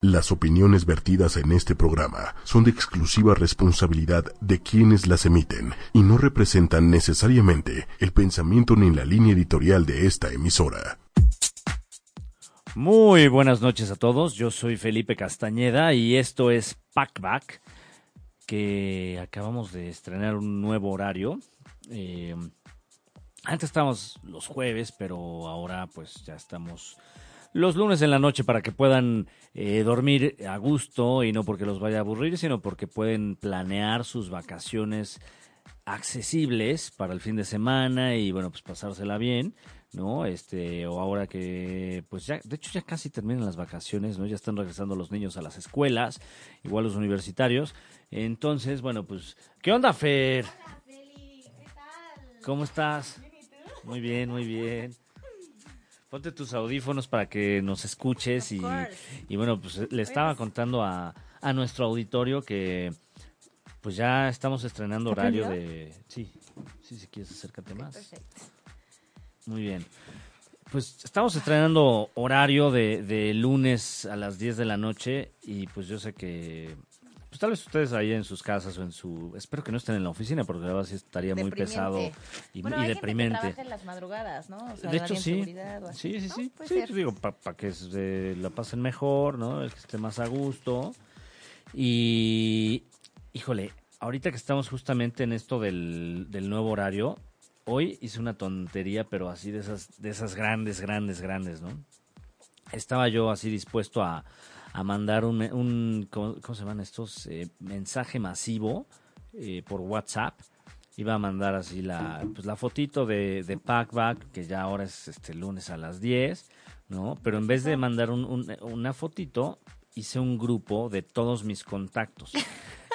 Las opiniones vertidas en este programa son de exclusiva responsabilidad de quienes las emiten y no representan necesariamente el pensamiento ni la línea editorial de esta emisora. Muy buenas noches a todos, yo soy Felipe Castañeda y esto es Packback, que acabamos de estrenar un nuevo horario. Eh, antes estábamos los jueves, pero ahora pues ya estamos los lunes en la noche para que puedan eh, dormir a gusto y no porque los vaya a aburrir, sino porque pueden planear sus vacaciones accesibles para el fin de semana y bueno, pues pasársela bien, ¿no? Este, o ahora que pues ya de hecho ya casi terminan las vacaciones, ¿no? Ya están regresando los niños a las escuelas, igual los universitarios. Entonces, bueno, pues ¿qué onda, Fer? Hola, Feli, ¿qué tal? ¿Cómo estás? ¿Bien y tú? Muy bien, muy bien. Ponte tus audífonos para que nos escuches y, bueno, pues le estaba contando a, a nuestro auditorio que pues ya estamos estrenando ¿Está horario prendido? de... Sí, sí, si quieres acércate más. Perfecto. Muy bien. Pues estamos estrenando horario de, de lunes a las 10 de la noche y pues yo sé que... Pues tal vez ustedes ahí en sus casas o en su... Espero que no estén en la oficina porque la verdad sí estaría muy Deprimente. pesado y, Bueno, y hay deprimente. gente que trabaja en las madrugadas, ¿no? O sea, De hecho, sí. seguridad o así, Sí, sí, ¿no? sí. Puede Sí, ser. pues digo, para que se la pasen mejor, ¿no? Es que esté más a gusto. Y, híjole, ahorita que estamos justamente en esto del, del nuevo horario, hoy hice una tontería, pero así de esas, de esas grandes, grandes, grandes, ¿no? Estaba yo así dispuesto a, a mandar un, un ¿cómo, cómo se llaman estos? Eh, mensaje masivo eh, por WhatsApp. Iba a mandar así la, pues la fotito de, de Packback, que ya ahora es este lunes a las 10, ¿no? Pero en vez de mandar un- un- una fotito, hice un grupo de todos mis contactos.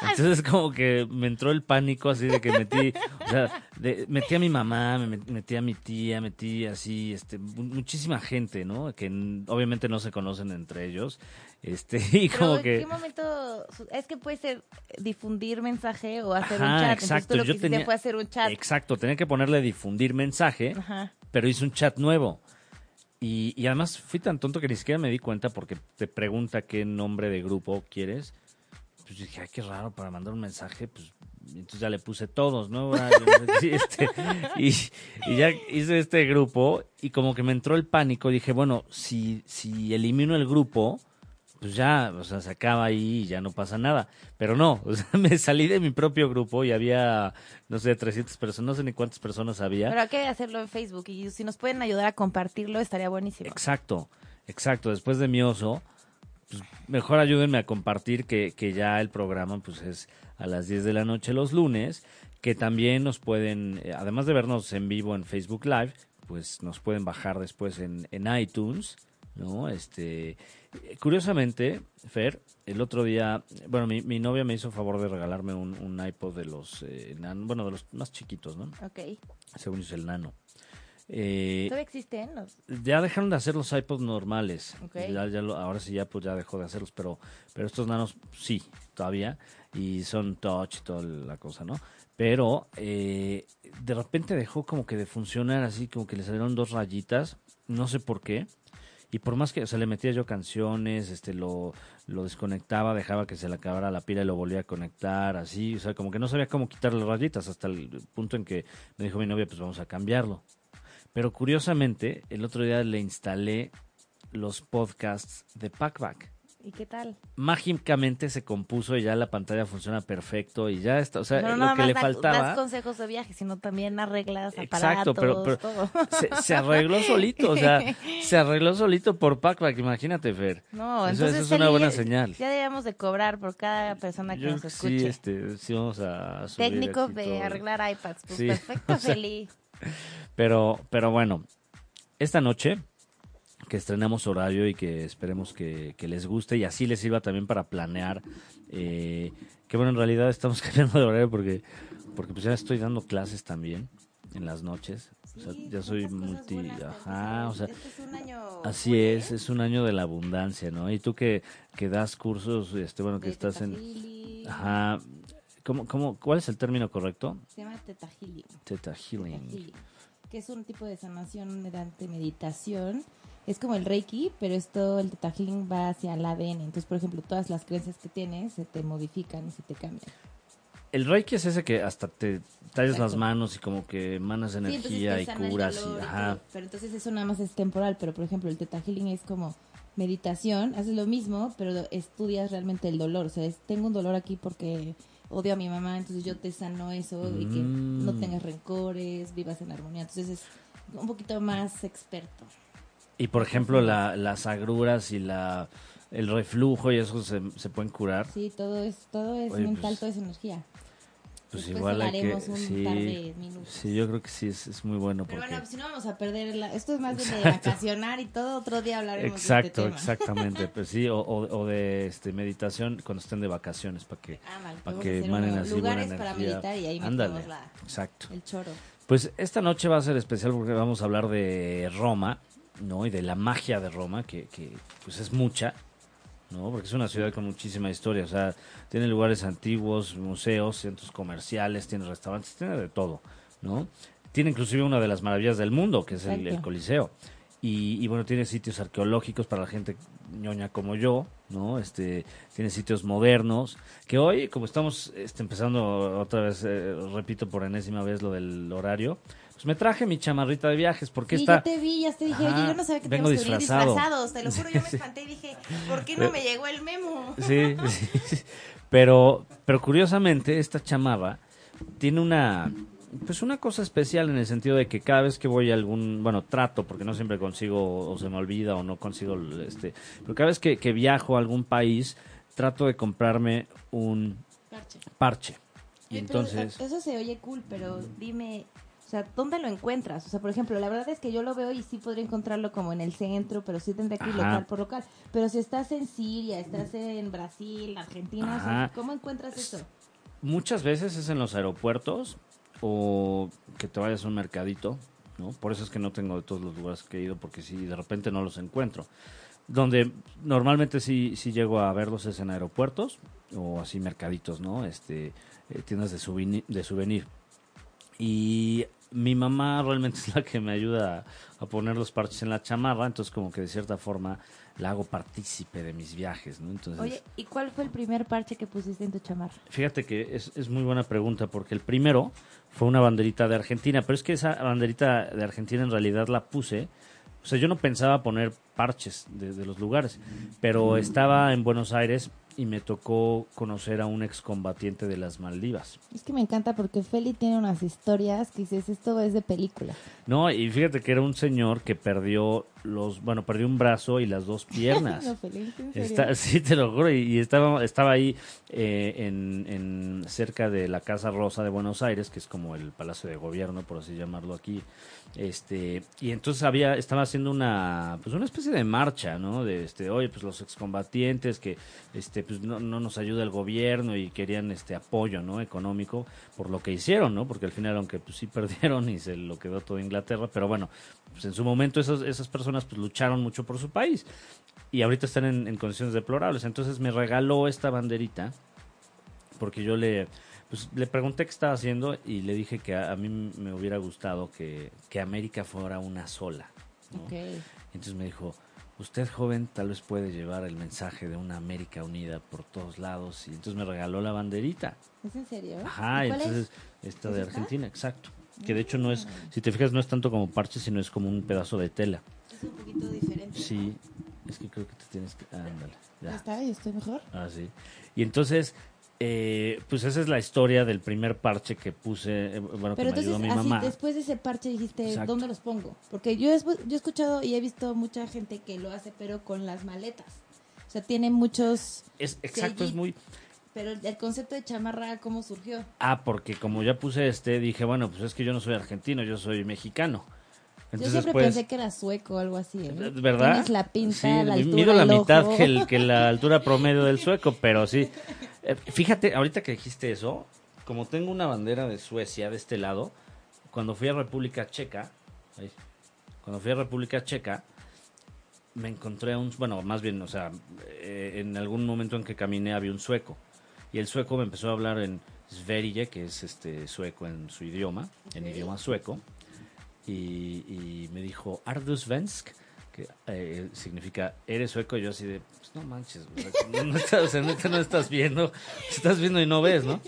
Entonces como que me entró el pánico así de que metí, o sea, de- metí a mi mamá, me met- metí a mi tía, metí así, este, mu- muchísima gente, ¿no? Que obviamente no se conocen entre ellos, este, y Pero como ¿en que... qué momento? Es que puede ser difundir mensaje o hacer un chat. exacto, Entonces tú lo yo que tenía- fue hacer un chat. Exacto, tenía que ponerle difundir mensaje, Ajá. pero hice un chat nuevo. Y, y además fui tan tonto que ni siquiera me di cuenta porque te pregunta qué nombre de grupo quieres. Pues dije, ay, qué raro para mandar un mensaje, pues entonces ya le puse todos, ¿no? Este, y, y ya hice este grupo y como que me entró el pánico. Dije, bueno, si, si elimino el grupo, pues ya, o sea, se acaba ahí y ya no pasa nada. Pero no, o sea, me salí de mi propio grupo y había, no sé, 300 personas, no sé ni cuántas personas había. Pero hay que hacerlo en Facebook y si nos pueden ayudar a compartirlo estaría buenísimo. Exacto, exacto. Después de mi oso, pues mejor ayúdenme a compartir que, que ya el programa pues es a las 10 de la noche los lunes, que también nos pueden, eh, además de vernos en vivo en Facebook Live, pues nos pueden bajar después en, en iTunes, ¿no? Este, curiosamente, Fer, el otro día, bueno, mi, mi novia me hizo favor de regalarme un, un iPod de los, eh, nan- bueno, de los más chiquitos, ¿no? Ok. Según yo es el nano. Eh, ¿Todavía existen los? ya dejaron de hacer los iPods normales. Ok. Ya, ya lo- ahora sí ya pues ya dejó de hacerlos, pero, pero estos nanos sí, todavía. Y son touch y toda la cosa, ¿no? Pero eh, de repente dejó como que de funcionar así, como que le salieron dos rayitas, no sé por qué. Y por más que, o sea, le metía yo canciones, este, lo, lo desconectaba, dejaba que se le acabara la pila y lo volvía a conectar, así, o sea, como que no sabía cómo quitarle rayitas, hasta el punto en que me dijo mi novia, pues vamos a cambiarlo. Pero curiosamente, el otro día le instalé los podcasts de Packback. ¿Y qué tal? Mágicamente se compuso y ya la pantalla funciona perfecto y ya está. O sea, no lo que le da- faltaba. das consejos de viaje, sino también arreglas Exacto, aparatos, pero- pero- todo. Se, se arregló solito, o sea, se arregló solito por Packback, imagínate, Fer. No, Eso- entonces eso es una buena señal. Ya debemos de cobrar por cada persona que Yo nos escuche. sí, este, sí vamos a subir Técnico de todo. arreglar iPads. Pues Sí, perfecto, o sea, Feli. Pero, pero bueno, esta noche que estrenamos horario y que esperemos que, que les guste y así les sirva también para planear. eh, que bueno, en realidad estamos cambiando de horario porque, porque pues ya estoy dando clases también en las noches. O sea, ya soy multi... buenas Ajá, o sea, Este es un año así es, es un año de la abundancia, ¿no? Y tú que, que das cursos, este bueno, que estás en... Ajá. ¿Cómo, cómo, ¿Cuál es el término correcto? Se llama Teta Healing. Theta Teta Healing. Healing, Que es un tipo de sanación mediante meditación es como el Reiki, pero esto, el Healing va hacia el ADN. Entonces, por ejemplo, todas las creencias que tienes se te modifican y se te cambian. El Reiki es ese que hasta te tallas las manos y como que emanas energía y curas. dolor y, ajá. Pero entonces eso nada más es temporal. Pero, por ejemplo, el Theta Healing es como meditación, haces lo mismo, pero estudias realmente el dolor. O sea, es, tengo un dolor aquí porque odio a mi mamá, entonces yo te sano eso y que Mm. no tengas rencores, vivas en armonía. Entonces es un poquito más experto. Y por ejemplo, la- las agruras y la el reflujo y eso se, se pueden curar. Sí, todo es, todo es Oye, mental, pues, todo es energía. Pues Después igual hay que. un Sí, par de minutos. sí, yo creo que sí es, es muy bueno. Pero Porque... bueno, pues si no vamos a perder la... Esto es más de vacacionar y todo, otro día hablaremos de Exacto, este tema. exactamente. Pues sí, o, o- o de este, meditación cuando estén de vacaciones para que, Ah, vale, para podemos que uno. así buena lugares para energía. meditar y ahí Ándale, metemos la, exacto. el choro. Pues esta noche va a ser especial porque vamos a hablar de Roma, ¿no? Y de la magia de Roma, que, que pues es mucha, ¿no? Porque es una ciudad con muchísima historia, o sea, tiene lugares antiguos, museos, centros comerciales, tiene restaurantes, tiene de todo, ¿no? Tiene inclusive una de las maravillas del mundo, que es el. Coliseo. Y, y, bueno, tiene sitios arqueológicos para la gente ñoña como yo, ¿no? Este, tiene sitios modernos, que hoy, como estamos este, empezando otra vez, eh, repito por enésima vez lo del horario, pues me traje mi chamarrita de viajes, porque Sí, esta... yo te vi, ya te dije, Ajá, oye, yo no sabía que vengo teníamos que venir disfrazado. disfrazados. Te lo juro, yo me espanté y dije, ¿por qué no me llegó el memo? Sí, sí, sí. Pero, pero curiosamente, esta chamarra tiene una, pues una cosa especial en el sentido de que cada vez que voy a algún, bueno, trato, porque no siempre consigo, o se me olvida, o no consigo, este, pero cada vez que, que viajo a algún país, trato de comprarme un Parche. parche. Y pero, entonces, Eso se oye cool, pero dime, sea, ¿dónde lo encuentras? O sea, por ejemplo, la verdad es que yo lo veo y sí podría encontrarlo como en el centro, pero sí tendría que ir Ajá. local por local. Pero si estás en Siria, estás en Brasil, Argentina, o sea. ¿cómo encuentras eso? muchas veces es en los aeropuertos o que te vayas a un mercadito, ¿no? Por eso es que no tengo de todos los lugares que he ido, porque si de repente no los encuentro. Donde normalmente sí, sí llego a verlos es en aeropuertos o así mercaditos, ¿no? Este, eh, tiendas de souvenir, de souvenir. Y mi mamá realmente es la que me ayuda a, a poner los parches en la chamarra, entonces como que de cierta forma la hago partícipe de mis viajes, ¿no? Entonces, Oye, ¿y cuál fue el primer parche que pusiste en tu chamarra? Fíjate que es, es muy buena pregunta porque el primero fue una banderita de Argentina, pero es que esa banderita de Argentina en realidad la puse, o sea, yo no pensaba poner parches de, de los lugares, pero estaba en Buenos Aires y me tocó conocer a un excombatiente de las Maldivas. Es que me encanta porque Feli tiene unas historias que dices, esto es de película. No, y fíjate que era un señor que perdió los, bueno, perdió un brazo y las dos piernas. No, Feli, ¿en serio? Está, sí, te lo juro. Y, y estaba, estaba ahí eh, en, en cerca de la Casa Rosa de Buenos Aires, que es como el Palacio de Gobierno, por así llamarlo aquí. Este, y entonces había, estaba haciendo una, pues una especie de marcha, ¿no? De este, oye, pues los excombatientes que este, pues no, no nos ayuda el gobierno y querían este apoyo, ¿no? Económico por lo que hicieron, ¿no? Porque al final, aunque pues sí perdieron y se lo quedó todo Inglaterra, pero bueno, pues en su momento esas, esas personas pues lucharon mucho por su país y ahorita están en, en condiciones deplorables. Entonces me regaló esta banderita porque yo le, pues, le pregunté qué estaba haciendo y le dije que a, a mí me hubiera gustado que, que América fuera una sola. ¿no? Entonces me dijo, usted joven tal vez puede llevar el mensaje de una América unida por todos lados y entonces me regaló la banderita. ¿Es en serio? Ajá, ¿Y cuál entonces es? esta ¿Es de? Argentina, exacto. Que de hecho no es, si te fijas, no es tanto como parche, sino es como un pedazo de tela. Es un poquito diferente. Sí, es que creo que te tienes que... Ándale, ¿Ya ya. está? ¿Y estoy mejor? Ah, sí. Y entonces, eh, pues esa es la historia del primer parche que puse, eh, bueno, Pero que me entonces, ayudó mi así, mamá. después de ese parche dijiste, Exacto. ¿dónde los pongo? Porque yo, he yo he escuchado y he visto mucha gente que lo hace, pero con las maletas. O sea, tiene muchos... Es, exacto, es muy... Pero el concepto de chamarra, ¿cómo surgió? Ah, porque como ya puse este, dije, bueno, pues es que yo no soy argentino, yo soy mexicano. yo Entonces, siempre pues, pensé que era sueco o algo así. ¿eh? ¿verdad? Tienes la pinta, Sí, la altura, mido la el mitad ojo. que, el- que la altura promedio del sueco, pero sí. Eh, fíjate, ahorita que dijiste eso, como tengo una bandera de Suecia de este lado, cuando fui a República Checa, ahí, cuando fui a República Checa, me encontré a un, bueno, más bien, o sea, eh, en algún momento en que caminé había un sueco, y el sueco me empezó a hablar en Sverige, que es este sueco en su idioma, en idioma sueco, y, y me dijo, ¿Ardus Vensk? Que eh, significa eres sueco. Yo así de, pues no manches, no, estás, o sea, neta no estás viendo, estás viendo y no ves, ¿no?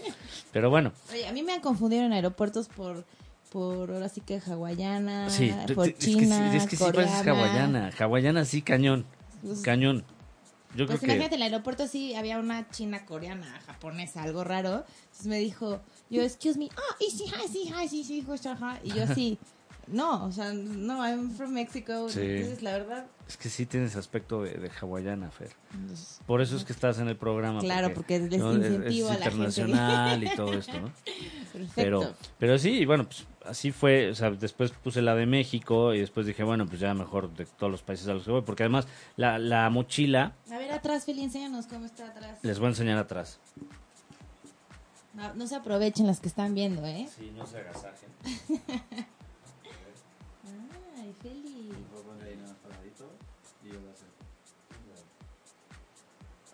Pero bueno, Oye, a mí me han confundido en aeropuertos por, por ahora sí que hawaiana, sí, por es que, china, sí, es que sí pareces coreana. hawaiana. Hawaiana sí, cañón, Pues, cañón. Yo Pues creo que... imagínate, en el aeropuerto sí había una china coreana, japonesa, algo raro. Entonces me dijo, yo, excuse me, ah, y sí, sí, sí, sí, pues, ajá. Y yo así, no, o sea, no, I'm from Mexico. Sí. Entonces, la verdad, Es que sí tienes aspecto de, de hawaiana, Fer. pues, Por eso es que estás en el programa. Claro, porque les ¿no? es- es a la gente. internacional y todo esto, ¿no? perfecto. Pero, pero sí, y bueno, pues así fue. O sea, después puse la de México y después dije, bueno, pues ya mejor de todos los países a los que voy. Porque además, la, la mochila, A ver, atrás, Feli, enséñanos cómo está atrás. les voy a enseñar atrás. No, no se aprovechen las que están viendo, ¿eh? Sí, no se agasajen.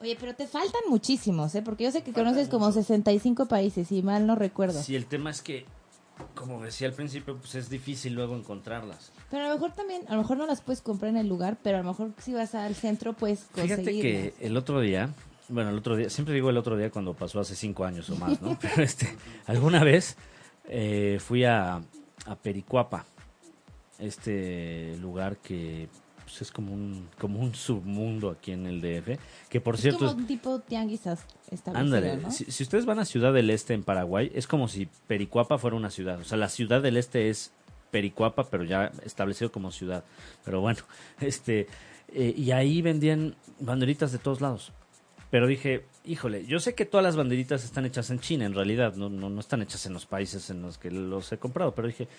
Oye, pero te faltan muchísimos, ¿eh? Porque yo sé que conoces como 65 países, si mal no recuerdo. Sí, el tema es que, como decía al principio, pues es difícil luego encontrarlas. Pero a lo mejor también, a lo mejor no las puedes comprar en el lugar, pero a lo mejor si vas al centro puedes conseguirlas. Fíjate que el otro día, bueno, el otro día, siempre digo el otro día cuando pasó hace cinco años o más, ¿no? Pero este, alguna vez eh, fui a, a Pericuapa, este lugar que pues, es como un, como un submundo aquí en el DF, que por es cierto... como un tipo tianguis Ándale, ¿no? si, si ustedes van a Ciudad del Este en Paraguay, es como si Pericuapa fuera una ciudad. O sea, la Ciudad del Este es Pericuapa, pero ya establecido como ciudad. Pero bueno, este, eh, y ahí vendían banderitas de todos lados. Pero dije, híjole, yo sé que todas las banderitas están hechas en China, en realidad, no, no, no están hechas en los países en los que los he comprado, pero dije,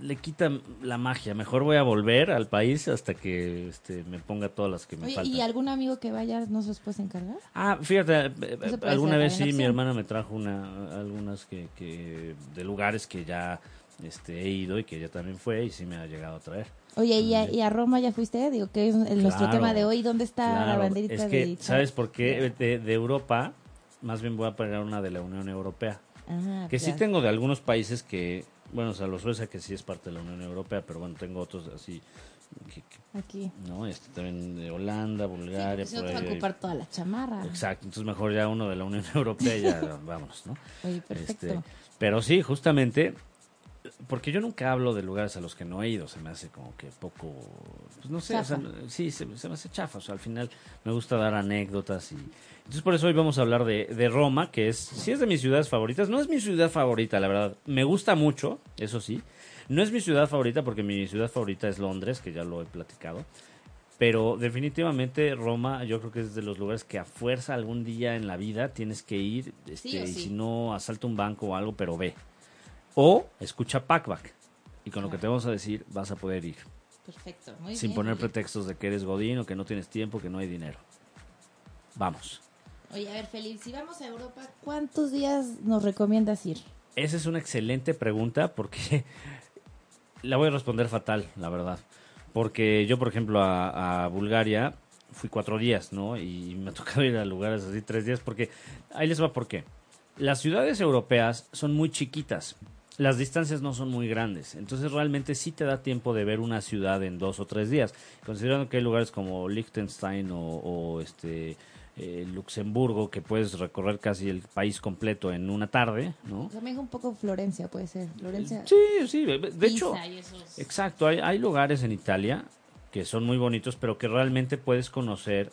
le quitan la magia, mejor voy a volver al país hasta que este, me ponga todas las que me Oye, faltan. ¿y algún amigo que vaya no se los puedes encargar? Ah, fíjate, eh, puede alguna vez sí mi hermana me trajo una, algunas que, que de lugares que ya este, he ido y que ella también fue y sí me ha llegado a traer. Oye, ¿y a, y a Roma ya fuiste? Digo, que es el- nuestro Claro, tema de hoy. ¿Dónde está la Claro, banderita es de que, Italia? ¿sabes por qué? De, de Europa, más bien voy a pegar una de la Unión Europea. Ajá, Que sí tengo de algunos países que, bueno, o sea, los Suecia que sí es parte de la Unión Europea, pero bueno, tengo otros así, que- que, Aquí. ¿no? Este también de Holanda, Sí, Bulgaria, porque si no por te va a ocupar toda la chamarra. Exacto, entonces mejor ya uno de la Unión Europea ya vámonos, ¿no? Oye, perfecto. Este, pero sí, justamente, porque yo nunca hablo de lugares a los que no he ido, se me hace como que poco, pues no sé, o sea, sí, se, se me hace chafa, o sea, al final me gusta dar anécdotas y... Entonces por eso hoy vamos a hablar de, de Roma, que es, sí es de mis ciudades favoritas, no es mi ciudad favorita, la verdad, me gusta mucho, eso sí, no es mi ciudad favorita porque mi ciudad favorita es Londres, que ya lo he platicado, pero definitivamente Roma yo creo que es de los lugares que a fuerza algún día en la vida tienes que ir, este, Sí y si no asalta un banco o algo, pero ve. O escucha Packback. Y con lo que te vamos a decir vas a poder ir. Perfecto. Muy sin bien, poner pretextos de que eres godín o que no tienes tiempo, que no hay dinero. Vamos. Oye, a ver, Felipe, si vamos a Europa, ¿cuántos días nos recomiendas ir? Esa es una excelente pregunta porque la voy a responder fatal, la verdad. Porque yo, por ejemplo, a, Bulgaria fui cuatro días, ¿no? Y me ha tocado ir a lugares así tres días porque ahí les va por qué. Las ciudades europeas son muy chiquitas. Las distancias no son muy grandes, entonces realmente sí te da tiempo de ver una ciudad en dos o tres días. Considerando que hay lugares como Liechtenstein o, este eh, Luxemburgo que puedes recorrer casi el país completo en una tarde, ¿no? También un poco Florencia, puede ser. Florencia. Sí, sí. De hecho, Pisa y esos- exacto. Hay, hay lugares en Italia que son muy bonitos, pero que realmente puedes conocer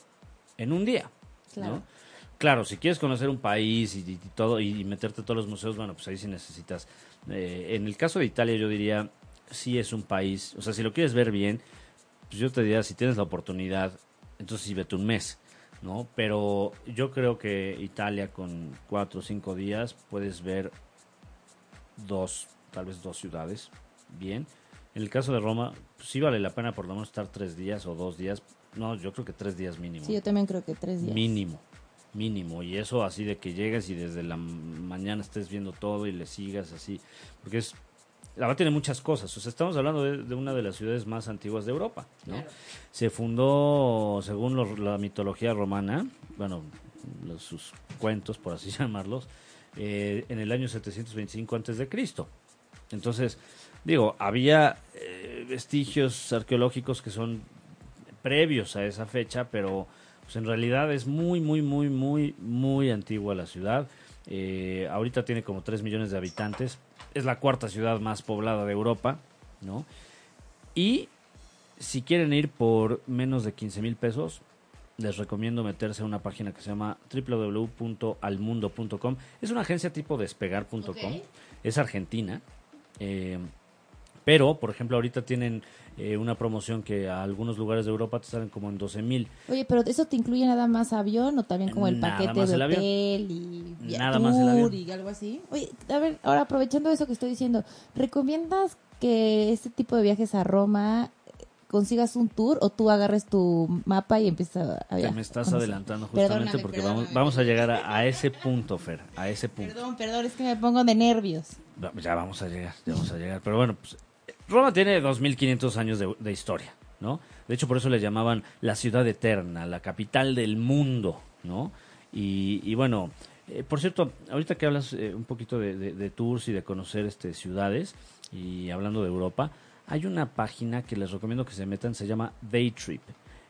en un día. Claro. ¿no? Claro, si quieres conocer un país y, y todo y meterte a todos los museos, bueno, pues ahí sí necesitas. eh, en el caso de Italia, yo diría, sí es un país, o sea, si lo quieres ver bien, pues yo te diría, si tienes la oportunidad, entonces sí vete un mes, ¿no? Pero yo creo que Italia con cuatro o cinco días puedes ver dos, tal vez dos ciudades, bien. En el caso de Roma, pues sí vale la pena por lo menos estar tres días o dos días. No, yo creo que tres días mínimo. Sí, yo también creo que tres días. Mínimo, mínimo. Y eso así de que llegues y desde la mañana estés viendo todo y le sigas así. Porque es. La verdad tiene muchas cosas. O sea, estamos hablando de, de una de las ciudades más antiguas de Europa. ¿no? Claro. Se fundó, según la mitología romana, bueno, los- sus cuentos, por así llamarlos, eh, en el año 725 antes de Cristo. Entonces, digo, había eh, vestigios arqueológicos que son previos a esa fecha, pero pues en realidad es muy, muy, muy, muy, muy antigua la ciudad. Eh, ahorita tiene como 3 millones de habitantes. Es la cuarta ciudad más poblada de Europa, ¿no? Y si quieren ir por menos de 15 mil pesos, les recomiendo meterse a una página que se llama www.almundo.com. Es una agencia tipo despegar.com. Es argentina. Eh, pero, por ejemplo, ahorita tienen eh, una promoción que a algunos lugares de Europa te salen como en 12 mil. Oye, pero ¿eso te incluye nada más avión o también como el Nada paquete de el avión. hotel y Nada más el avión. y algo así? Oye, a ver, ahora aprovechando eso que estoy diciendo, ¿recomiendas que este tipo de viajes a Roma consigas un tour o tú agarres tu mapa y empiezas a Te viajar? me estás adelantando justamente Perdóname, porque perdóname. vamos, vamos a llegar a, a ese punto, Fer, a ese punto. Perdón, perdón, es que me pongo de nervios. Ya vamos a llegar, ya vamos a llegar. Pero bueno, pues, Roma tiene 2500 años de, historia, ¿no? De hecho, por eso le llamaban la ciudad eterna, la capital del mundo, ¿no? Y, y bueno, eh, por cierto, ahorita que hablas eh, un poquito de tours y de conocer este, ciudades, y hablando de Europa, hay una página que les recomiendo que se metan, se llama Daytrip.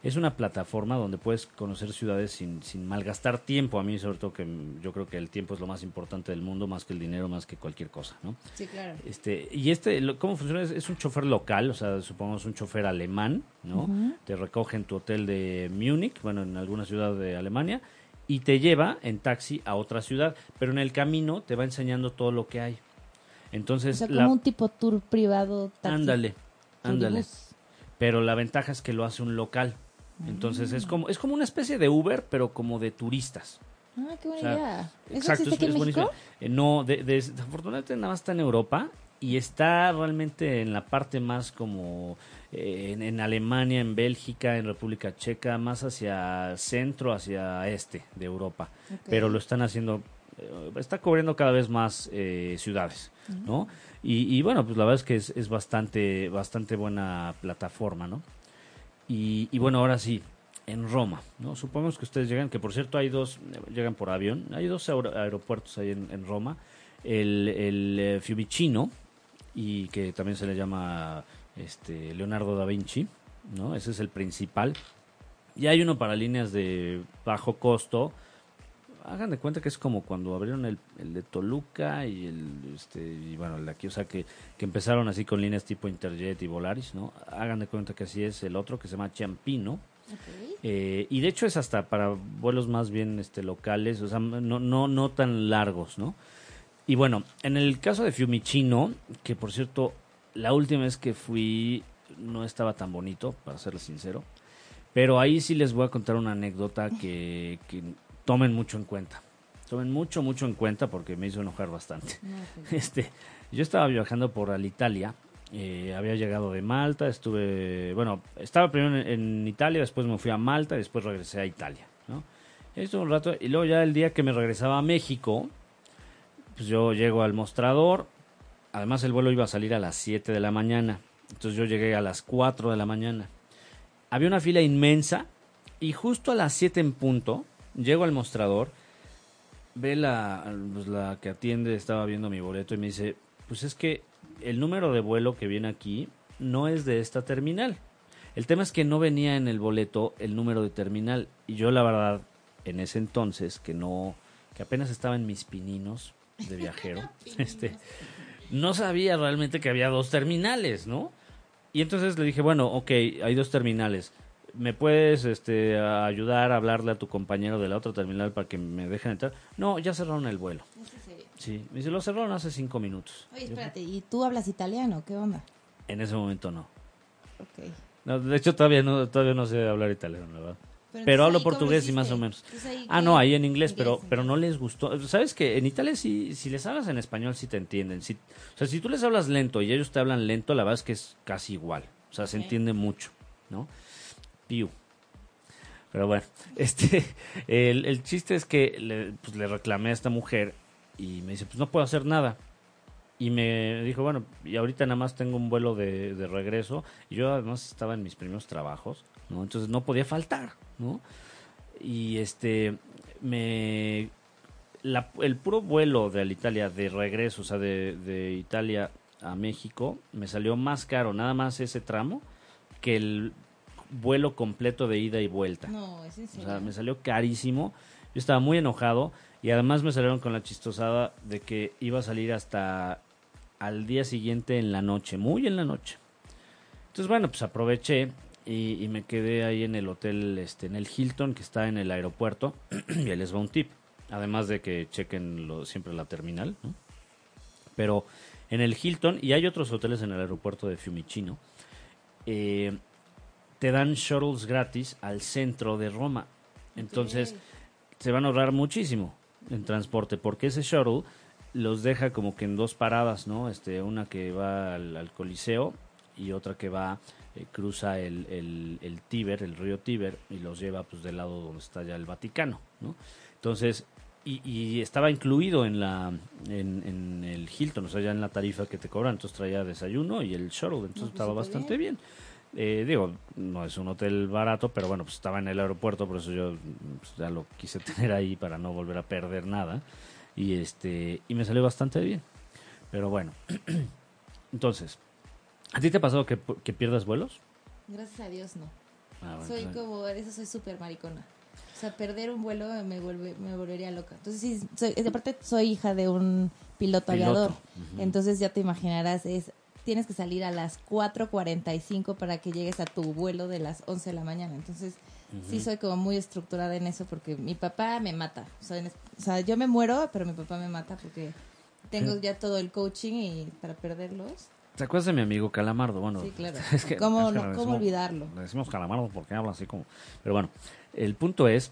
Es una plataforma donde puedes conocer ciudades sin, sin malgastar tiempo. A mí, sobre todo, que yo creo que el tiempo es lo más importante del mundo, más que el dinero, más que cualquier cosa, ¿no? Sí, claro. Este, y este, lo- ¿cómo funciona? Es, es un chofer local, o sea, supongamos un chofer alemán, ¿no? Te recoge en tu hotel de Múnich, bueno, en alguna ciudad de Alemania, y te lleva en taxi a otra ciudad, pero en el camino te va enseñando todo lo que hay. O Entonces, sea, como la, un tipo tour privado. taxi, ándale, ándale. Pero la ventaja es que lo hace un local. Entonces es como es como una especie de Uber, pero como de turistas. Ah, qué buena O sea, idea. ¿Eso Exacto, existe es, aquí en es buenísimo. México? Eh, no, de- de- desafortunadamente nada más está en Europa y está realmente en la parte más como eh, en, en Alemania, en Bélgica, en República Checa, más hacia centro, hacia este de Europa. Pero lo están haciendo, eh, está cubriendo cada vez más eh, ciudades, ¿no? Y, y bueno, pues la verdad es que es, es bastante, bastante buena plataforma, ¿no? Y, y bueno, ahora sí, en Roma, ¿no? Supongamos que ustedes llegan, que por cierto hay dos, llegan por avión, hay dos aer- aeropuertos ahí en, en Roma, el, el eh, Fiumicino, y que también se le llama este Leonardo da Vinci, ¿no? Ese es el principal. Y hay uno para líneas de bajo costo. Hagan de cuenta que es como cuando abrieron el, el de Toluca y el este y bueno, el de aquí, o sea que, que empezaron así con líneas tipo Interjet y Volaris, ¿no? Hagan de cuenta que así es el otro que se llama Ciampino. Ok. Eh, y de hecho es hasta para vuelos más bien este, locales, o sea, no, no, no tan largos, ¿no? Y bueno, en el caso de Fiumicino, que por cierto, la última vez que fui no estaba tan bonito, para serles sincero, pero ahí sí les voy a contar una anécdota que, que tomen mucho en cuenta. Tomen mucho, mucho en cuenta porque me hizo enojar bastante. No, Este, yo estaba viajando por Alitalia, eh, había llegado de Malta, estuve, bueno, estaba primero en, en Italia, después me fui a Malta y después regresé a Italia, ¿no? Y estuve un rato y luego ya el día que me regresaba a México, pues yo llego al mostrador, además el vuelo iba a salir a las 7 de la mañana, entonces yo llegué a las 4 de la mañana. Había una fila inmensa y justo a las 7 en punto llego al mostrador, ve la, pues, la que atiende, estaba viendo mi boleto y me dice, pues es que el número de vuelo que viene aquí no es de esta terminal. El tema es que no venía en el boleto el número de terminal y yo la verdad en ese entonces que no que apenas estaba en mis pininos de viajero, este no sabía realmente que había dos terminales, ¿no? Y entonces le dije, bueno, ok, hay dos terminales. ¿Me puedes este, ayudar a hablarle a tu compañero de la otra terminal para que me dejen entrar? No, ya cerraron el vuelo. ¿es en serio? Sí, me dice, lo cerraron hace cinco minutos. Oye, espérate, ¿y tú hablas italiano? ¿Qué onda? En ese momento no. Ok. No, de hecho, todavía no, todavía no sé hablar italiano, la verdad. Pero hablo ¿ahí cómo portugués y más o menos. Entonces, ¿ahí Ah, no, ahí en inglés, pero, pero no les gustó. ¿Sabes que En Italia sí, si les hablas en español sí te entienden. Si, o sea, si tú les hablas lento y ellos te hablan lento, la verdad es que es casi igual. O sea, se entiende mucho, ¿no? Piu. Pero bueno, este, el, chiste es que le, pues, le reclamé a esta mujer y me dice, pues no puedo hacer nada. Y me dijo, bueno, y ahorita nada más tengo un vuelo de, de regreso. Y yo además estaba en mis primeros trabajos. Entonces no podía faltar, ¿no? Y este, me... la- el puro vuelo de Alitalia de regreso, o sea, de, de Italia a México, me salió más caro, nada más ese tramo, que el vuelo completo de ida y vuelta. No, es en O sea, me salió carísimo. Yo estaba muy enojado y además me salieron con la chistosada de que iba a salir hasta al día siguiente en la noche, muy en la noche. Entonces, bueno, pues aproveché y, y me quedé ahí en el hotel, este, en el Hilton, que está en el aeropuerto, y ahí les va un tip. Además de que chequen lo- siempre la terminal, ¿no? Pero en el Hilton, y hay otros hoteles en el aeropuerto de Fiumicino, eh, te dan shuttles gratis al centro de Roma. Entonces, se van a ahorrar muchísimo en transporte, porque ese shuttle los deja como que en dos paradas, ¿no? Este, una que va al, al Coliseo y otra que va, eh, cruza el, el, el Tíber, el río Tíber, y los lleva pues del lado donde está ya el Vaticano, ¿no? Entonces, y, y estaba incluido en la en, en el Hilton, o sea, ya en la tarifa que te cobran, entonces traía desayuno y el shuttle, entonces pues, estaba bastante bien. Eh, digo, no es un hotel barato, pero bueno, pues estaba en el aeropuerto, por eso yo pues, ya lo quise tener ahí para no volver a perder nada. Y este y me salió bastante bien. Pero bueno, entonces, ¿a ti te ha pasado que, que pierdas vuelos? Gracias a Dios no. Ah, bueno, soy pues, como, eso soy súper maricona. O sea, perder un vuelo me vuelve, me volvería loca. Entonces sí, soy, de aparte soy hija de un piloto, Piloto. aviador. Entonces ya te imaginarás, es tienes que salir a las 4.45 para que llegues a tu vuelo de las 11 de la mañana. Entonces sí soy como muy estructurada en eso porque mi papá me mata. O sea, en es- o sea, yo me muero, pero mi papá me mata porque tengo ya todo el coaching y para perderlos. ¿Te acuerdas de mi amigo Calamardo? Bueno, Sí, claro. es que- ¿Cómo, es que no- le ¿Cómo decimos- olvidarlo? Le decimos Calamardo porque habla así como... Pero bueno, el punto es,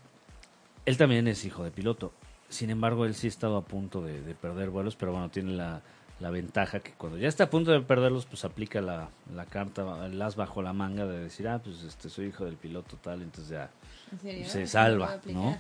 él también es hijo de piloto. Sin embargo, él sí ha estado a punto de, de perder vuelos, pero bueno, tiene la, la ventaja que cuando ya está a punto de perderlos, pues aplica la, la carta, el as bajo la manga de decir, ah, pues este soy hijo del piloto tal, entonces ya ¿En serio? se salva. ¿no?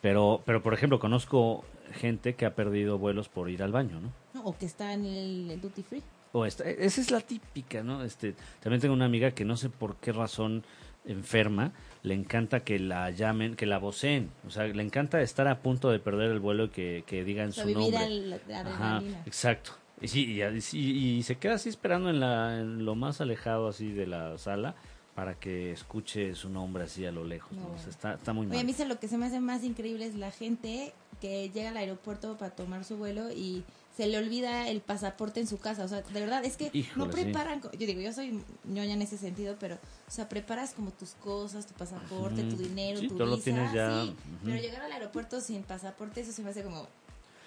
Pero, pero por ejemplo, conozco gente que ha perdido vuelos por ir al baño, ¿no? No, O que está en el, el duty free. O esta- esa es la típica, ¿no? Este, también tengo una amiga que no sé por qué razón enferma, le encanta que la llamen, que la voceen, o sea, le encanta estar a punto de perder el vuelo y que, que digan O sea, su nombre. al- Ajá, exacto. Y, sí, y, y- y se queda así esperando en, la, en lo más alejado así de la sala para que escuche su nombre así a lo lejos. ¿no? No. O sea, está, está muy Oye, mal. a mí se- lo que se me hace más increíble es la gente que llega al aeropuerto para tomar su vuelo y se le olvida el pasaporte en su casa. O sea, de verdad, es que Híjole, no preparan. Yo digo, yo soy ñoña en ese sentido, pero, o sea, preparas como tus cosas, tu pasaporte, tu dinero, Sí, tu todo lo visa. tienes ya, sí. Pero llegar al aeropuerto sin pasaporte, eso se me hace como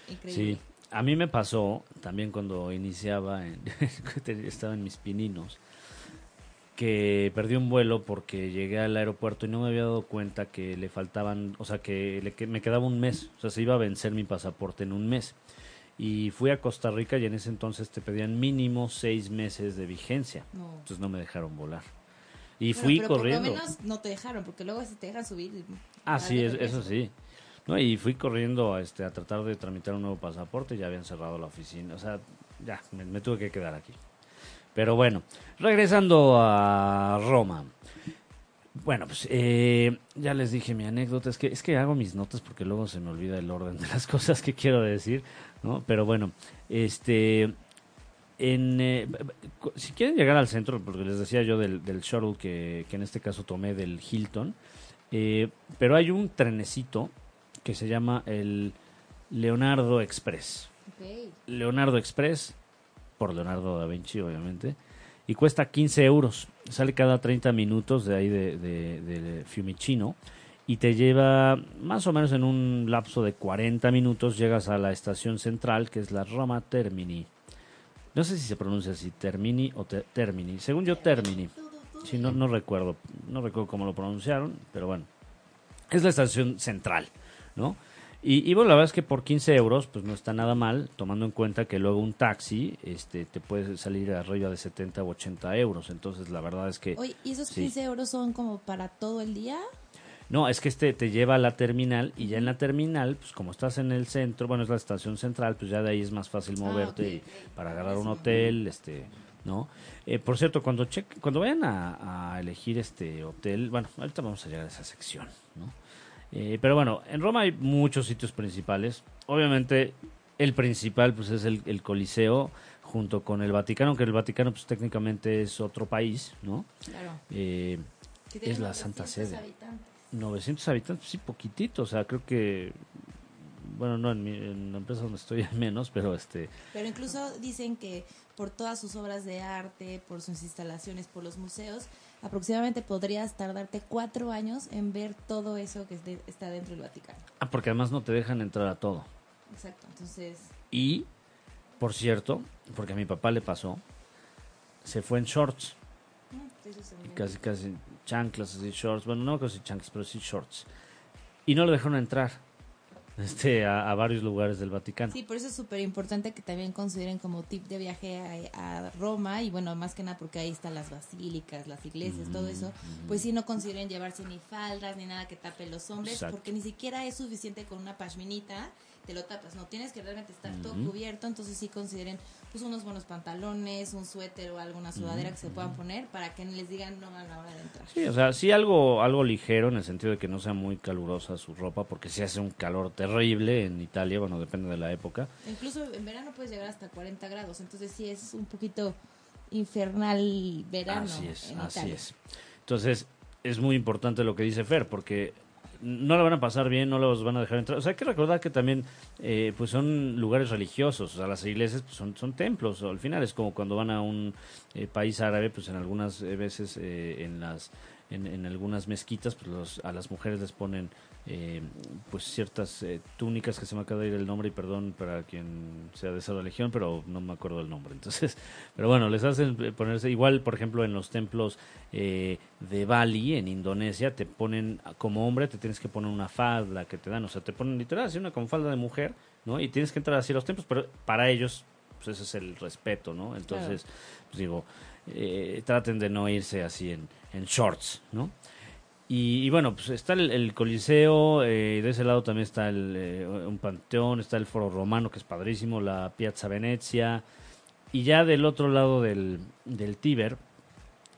increíble. Sí, a mí me pasó también cuando iniciaba, en- estaba en mis pininos, que perdí un vuelo porque llegué al aeropuerto y no me había dado cuenta que le faltaban, o sea, que, le, que me quedaba un mes, o sea, se iba a vencer mi pasaporte en un mes. Y fui a Costa Rica y en ese entonces te pedían mínimo seis meses de vigencia, No. entonces no me dejaron volar. Y Bueno, fui pero corriendo. Por lo menos no te dejaron, porque luego si te dejan subir. Ah, sí, es- eso sí. Y fui corriendo a, este, a tratar de tramitar un nuevo pasaporte, ya habían cerrado la oficina, o sea, ya, me, tuve que quedar aquí. Pero bueno, regresando a Roma. Bueno, pues eh, ya les dije mi anécdota, es que, es que hago mis notas porque luego se me olvida el orden de las cosas que quiero decir, ¿no? Pero bueno, este... En, eh, si quieren llegar al centro, porque les decía yo del, del shuttle que, que en este caso tomé del Hilton, eh, pero hay un trenecito que se llama el Leonardo Express. Leonardo Express, por Leonardo da Vinci, obviamente, y cuesta 15 euros. Sale cada 30 minutos de ahí de, de- de Fiumicino y te lleva más o menos en un lapso de 40 minutos. Llegas a la estación central, que es la Roma Termini. No sé si se pronuncia así, Termini o Te- Termini. Según yo, Termini. Sí, no, no recuerdo, no recuerdo cómo lo pronunciaron, pero bueno. Es la estación central, ¿no? Y, y bueno, la verdad es que por 15 euros, pues no está nada mal, tomando en cuenta que luego un taxi este, te puede salir arriba de 70 o 80 euros. Entonces, la verdad es que... Oye, ¿y esos Sí. 15 euros son como para todo el día? No, es que este te lleva a la terminal y ya en la terminal, pues como estás en el centro, bueno, es la estación central, pues ya de ahí es más fácil Ah, moverte para agarrar un hotel, este, ¿no? Eh, por cierto, cuando cheque, cuando vayan a, a elegir este hotel, bueno, ahorita vamos a llegar a esa sección, ¿no? Eh, pero bueno, en Roma hay muchos sitios principales. Obviamente, el principal, pues es el, el Coliseo junto con el Vaticano, que el Vaticano, pues técnicamente es otro país, ¿no? Claro. Eh, es la Santa 900 Sede. habitantes. 900 habitantes, sí, poquitito, o sea, creo que, bueno, no, en, mi, en la empresa donde estoy menos, pero este, Pero incluso dicen que por todas sus obras de arte, por sus instalaciones, por los museos, aproximadamente podrías tardarte cuatro años en ver todo eso que está dentro del Vaticano. ah, porque además no te dejan entrar a todo. Exacto. Entonces, Y, por cierto, porque a mi papá le pasó, se fue en shorts, mm, eso se me- casi, casi chanclas, así shorts, bueno, no casi chanclas, pero sí shorts. Y no lo dejaron entrar este, a, a varios lugares del Vaticano. Sí, por eso es súper importante que también consideren como tip de viaje a, a Roma y bueno, más que nada porque ahí están las basílicas, las iglesias, todo eso, pues sí no consideren llevarse ni faldas ni nada que tape los hombres Exacto. porque ni siquiera es suficiente con una pashminita, te lo tapas, no tienes que realmente estar todo cubierto, entonces sí consideren pues unos buenos pantalones, un suéter o alguna sudadera que se puedan poner para que les digan no a la hora de entrar. Sí, o sea, sí algo, algo ligero en el sentido de que no sea muy calurosa su ropa, porque sí hace un calor terrible en Italia, bueno, depende de la época. Incluso en verano puedes llegar hasta 40 grados, entonces sí es un poquito infernal verano así es, en así Italia. es. Entonces, es muy importante lo que dice Fer, porque no la van a pasar bien, no los van a dejar entrar. O sea, hay que recordar que también eh, pues son lugares religiosos, o sea, las iglesias pues, son, son templos. Al final es como cuando van a un eh, país árabe, pues en algunas eh, veces eh, en las en, en algunas mezquitas pues los, a las mujeres les ponen eh, pues ciertas eh, túnicas que se me acaba de ir el nombre y perdón para quien sea de esa religión pero no me acuerdo el nombre. Entonces pero bueno les hacen eh, ponerse igual por ejemplo en los templos eh, de Bali en Indonesia te ponen como hombre te tienes que poner una falda que te dan. O sea te ponen literal así una con falda de mujer no y tienes que entrar así a los templos pero para ellos pues ese es el respeto no entonces pues digo eh, traten de no irse así en, en shorts, ¿no? Y, bueno, pues está el, el Coliseo, eh, de ese lado también está el, eh, un panteón, está el Foro Romano, que es padrísimo, la Piazza Venezia, y ya del otro lado del, del Tíber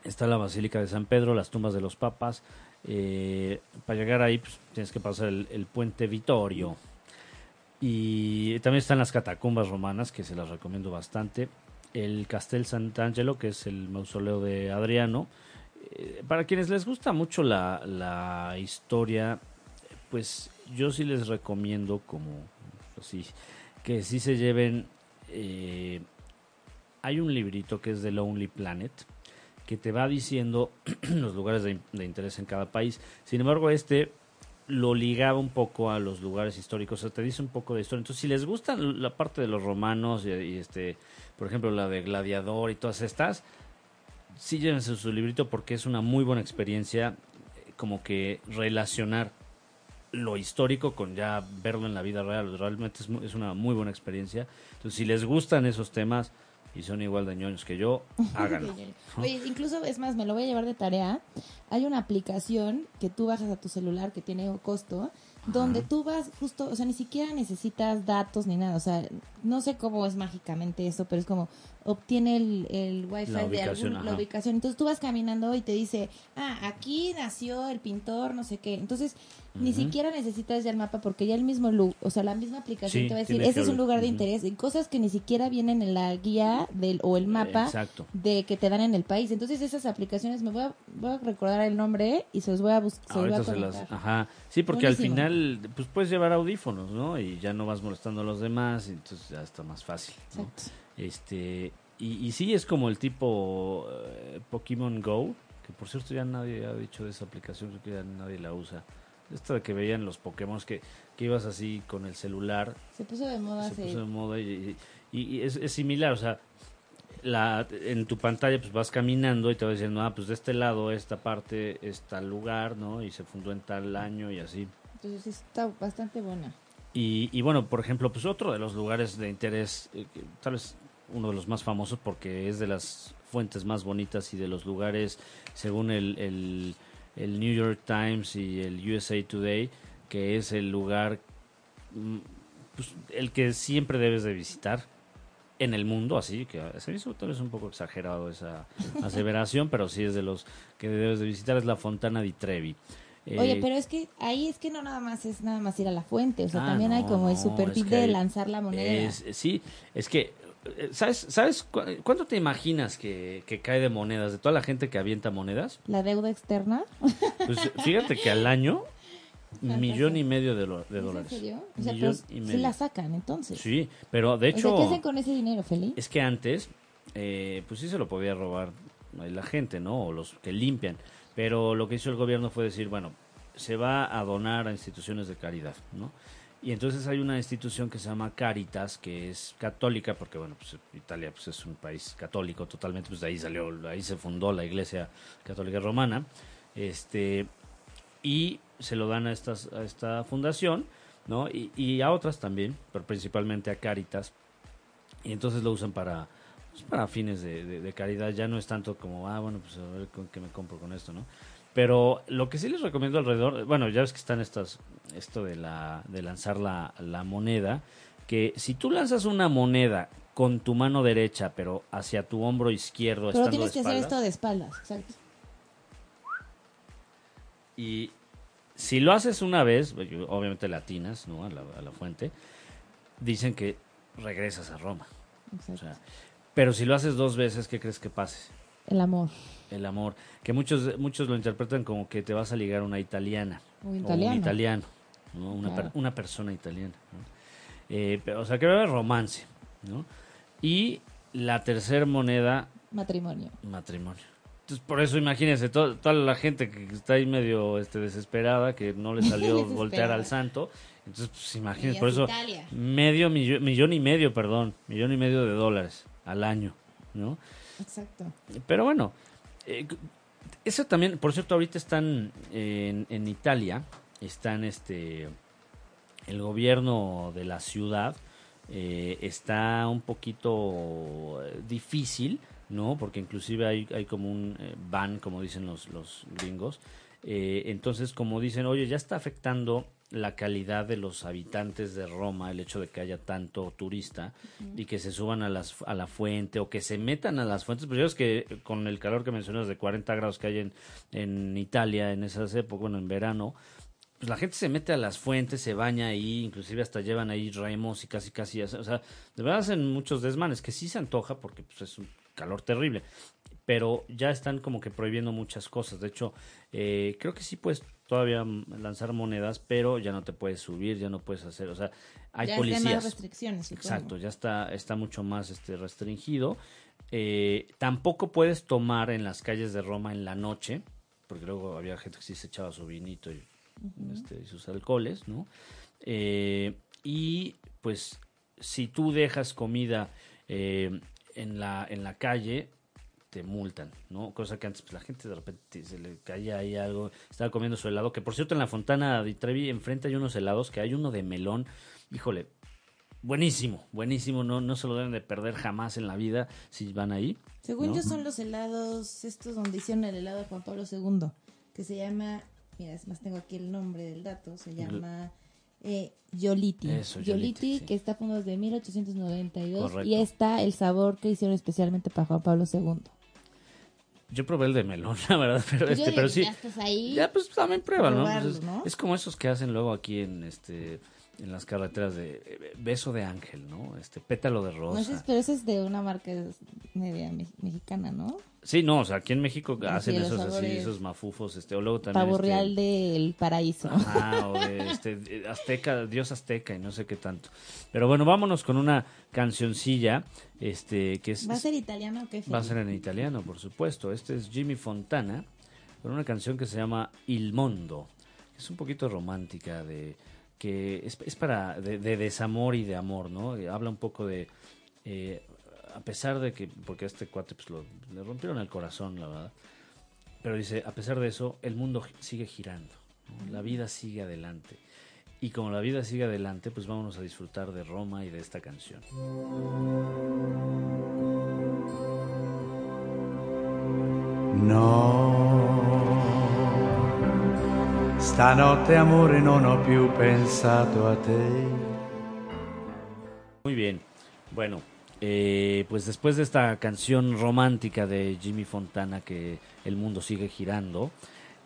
está la Basílica de San Pedro, las tumbas de los papas. eh, para llegar ahí pues, tienes que pasar el, el puente Vittorio. Y también están las catacumbas romanas, que se las recomiendo bastante. El Castel Sant'Angelo, que es el mausoleo de Adriano. Eh, para quienes les gusta mucho la, la historia, pues yo sí les recomiendo como así que sí se lleven eh, hay un librito que es de Lonely Planet que te va diciendo los lugares de, interés en cada país sin embargo este lo ligaba un poco a los lugares históricos, o sea, te dice un poco de historia. Entonces, si les gusta la parte de los romanos y este, por ejemplo, la de Gladiador y todas estas, sí llévense su librito porque es una muy buena experiencia eh, como que relacionar lo histórico con ya verlo en la vida real. Realmente es, una muy buena experiencia. Entonces, si les gustan esos temas y son igual de ñoños que yo, háganlo. Oye, incluso es más, me lo voy a llevar de tarea. Hay una aplicación que tú bajas a tu celular que tiene costo, donde tú vas justo, o sea, ni siquiera necesitas datos ni nada. O sea, no sé cómo es mágicamente eso, pero es como obtiene el, el wifi La de algún, la ubicación. Entonces tú vas caminando y te dice, ah, aquí nació el pintor, no sé qué. Entonces ni siquiera necesitas ya el mapa porque ya el mismo, o sea, la misma aplicación Sí, te va a decir, ese es un lugar de interés y cosas que ni siquiera vienen en la guía del o el mapa Exacto. de que te dan en el país. Entonces esas aplicaciones me voy a, voy a recordar el nombre y se los voy a buscar. Ahorita se las... Ajá. Sí, porque Buenísimo. al final pues puedes llevar audífonos, ¿no? Y ya no vas molestando a los demás, y entonces ya está más fácil. ¿no? Exacto. Este, y, y sí es como el tipo eh, Pokémon Go, que por cierto ya nadie ha dicho de esa aplicación, creo que ya nadie la usa. Esta de que veían los Pokémon que, que ibas así con el celular, Se puso de moda se hace... puso de moda y, y- y es, es similar, o sea, la, en tu pantalla pues vas caminando y te va diciendo, ah, pues de este lado, esta parte, es tal lugar, ¿no? Y se fundó en tal año y así. Entonces sí está bastante buena. Y, y bueno, por ejemplo, pues otro de los lugares de interés, eh, que tal vez uno de los más famosos porque es de las fuentes más bonitas y de los lugares, según el, el, el New York Times y el USA Today, que es el lugar, mm, pues, el que siempre debes de visitar en el mundo, así que se hizo tal vez un poco exagerado esa aseveración, pero sí es de los que debes de visitar, es la Fontana di Trevi. Oye, Eh, pero es que ahí es que no nada más es nada más ir a la fuente, o sea, Ah, también hay como el super de lanzar la moneda. Es, sí, es que ¿sabes, sabes cu- cuánto te imaginas que, que cae de monedas? De toda la gente que avienta monedas. La deuda externa. Pues fíjate que al año, ¿Cuánto millón y medio de, lo- de ¿Es dólares. ¿En serio? O sea, Millón pero y sí la sacan entonces. Sí, pero de O sea, hecho, ¿qué hacen con ese dinero, Feli? es que antes, eh, pues sí se lo podía robar eh, la gente, ¿no? O los que limpian. Pero lo que hizo el gobierno fue decir, bueno, se va a donar a instituciones de caridad, ¿no? Y entonces hay una institución que se llama Caritas, que es católica, porque bueno, pues Italia pues, es un país católico totalmente, pues de ahí salió, ahí se fundó la Iglesia Católica Romana, este, y se lo dan a, estas, a esta fundación, ¿no? Y, y a otras también, pero principalmente a Caritas, y entonces lo usan para, pues, para fines de, de- de caridad, ya no es tanto como, ah, bueno, pues a ver con qué me compro con esto, ¿no? Pero lo que sí les recomiendo alrededor, bueno, ya ves que están estas, esto de, la, de lanzar la, la moneda, que si tú lanzas una moneda con tu mano derecha, pero hacia tu hombro izquierdo, Pero estando tienes de que hacer esto de espaldas, exacto. Y si lo haces una vez, pues, obviamente latinas, ¿no? A la, a la fuente, dicen que regresas a Roma. O sea, pero si lo haces dos veces, ¿qué crees que pase? El amor. El amor. Que muchos, muchos lo interpretan como que te vas a ligar a una italiana. O O italiano. un italiano. ¿no? Una, per- una persona italiana. ¿no? Eh, pero, o sea, que va a haber romance. ¿no? Y la tercera moneda, Matrimonio. matrimonio. Entonces, por eso imagínense, to- toda la gente que está ahí medio este, desesperada, que no le salió voltear al santo. Entonces, pues imagínense, por es eso Italia. medio millón y medio, perdón, millón y medio de dólares al año, ¿no? Exacto. Pero bueno, eh, eso también, por cierto, ahorita están en, en Italia, están este, el gobierno de la ciudad eh, está un poquito eh, difícil, ¿no? Porque inclusive hay, como un eh, ban, como dicen los, los gringos. Entonces, como dicen, oye, ya está afectando la calidad de los habitantes de Roma, el hecho de que haya tanto turista y que se suban a, las, a la fuente o que se metan a las fuentes. Pues ya es que con el calor que mencionas de 40 grados que hay en, en Italia en esas épocas, bueno, en verano, pues la gente se mete a las fuentes, se baña ahí, inclusive hasta llevan ahí remos y casi casi, o sea, de verdad hacen muchos desmanes, que sí se antoja porque pues, es un calor terrible, pero ya están como que prohibiendo muchas cosas. De hecho, eh, creo que sí puedes todavía lanzar monedas, pero ya no te puedes subir, ya no puedes hacer, o sea, hay ya policías. Hay más restricciones. Exacto, ya está, está mucho más este, restringido. Eh, tampoco puedes tomar en las calles de Roma en la noche, porque luego había gente que sí se echaba su vinito y, este, y sus alcoholes, ¿no? Eh, y pues si tú dejas comida eh, en, la, en la calle, te multan, ¿no? Cosa que antes pues, la gente de repente se le caía ahí algo, estaba comiendo su helado, que por cierto en la Fontana di Trevi enfrente hay unos helados, que hay uno de melón, híjole, buenísimo, buenísimo, no, no se lo deben de perder jamás en la vida si van ahí. Según ¿no? yo son los helados, estos donde hicieron el helado de Juan Pablo II, que se llama, mira, es más tengo aquí el nombre del dato, se llama eh, Yoliti. Eso, Yoliti, Yoliti, sí. que está fundado desde 1892 Correcto. y está el sabor que hicieron especialmente para Juan Pablo II. Yo probé el de melón, la verdad, pero Pues yo este, pero sí. ya estás ahí. Ya, pues también prueba, ¿no? Probarlo, Pues es, ¿no? es como esos que hacen luego aquí en este en las carreteras de eh, beso de ángel, ¿no? Este pétalo de No, ese es- rosa. pero ese es de una marca media me- mexicana, ¿no? Sí, no, o sea, aquí en México Sí, hacen esos así, esos mafufos, este, o luego también Pavo este, Real del Paraíso. Ajá, o de este, azteca, dios azteca y no sé qué tanto. Pero bueno, vámonos con una cancioncilla, este, que es, ¿Va a ser italiano o qué? va a ser en italiano, por supuesto. Este es Jimmy Fontana, con una canción que se llama Il Mondo, que es un poquito romántica, de que es, para, de, de desamor y de amor, ¿no? Y habla un poco de, eh, a pesar de que, porque a este cuate pues lo, le rompieron el corazón, la verdad, pero dice, a pesar de eso, el mundo sigue girando, la vida sigue adelante. Y como la vida sigue adelante, pues vámonos a disfrutar de Roma y de esta canción. No, stanotte amore non ho più pensato a te. Muy bien. Bueno, eh, pues después de esta canción romántica de Jimmy Fontana, que el mundo sigue girando,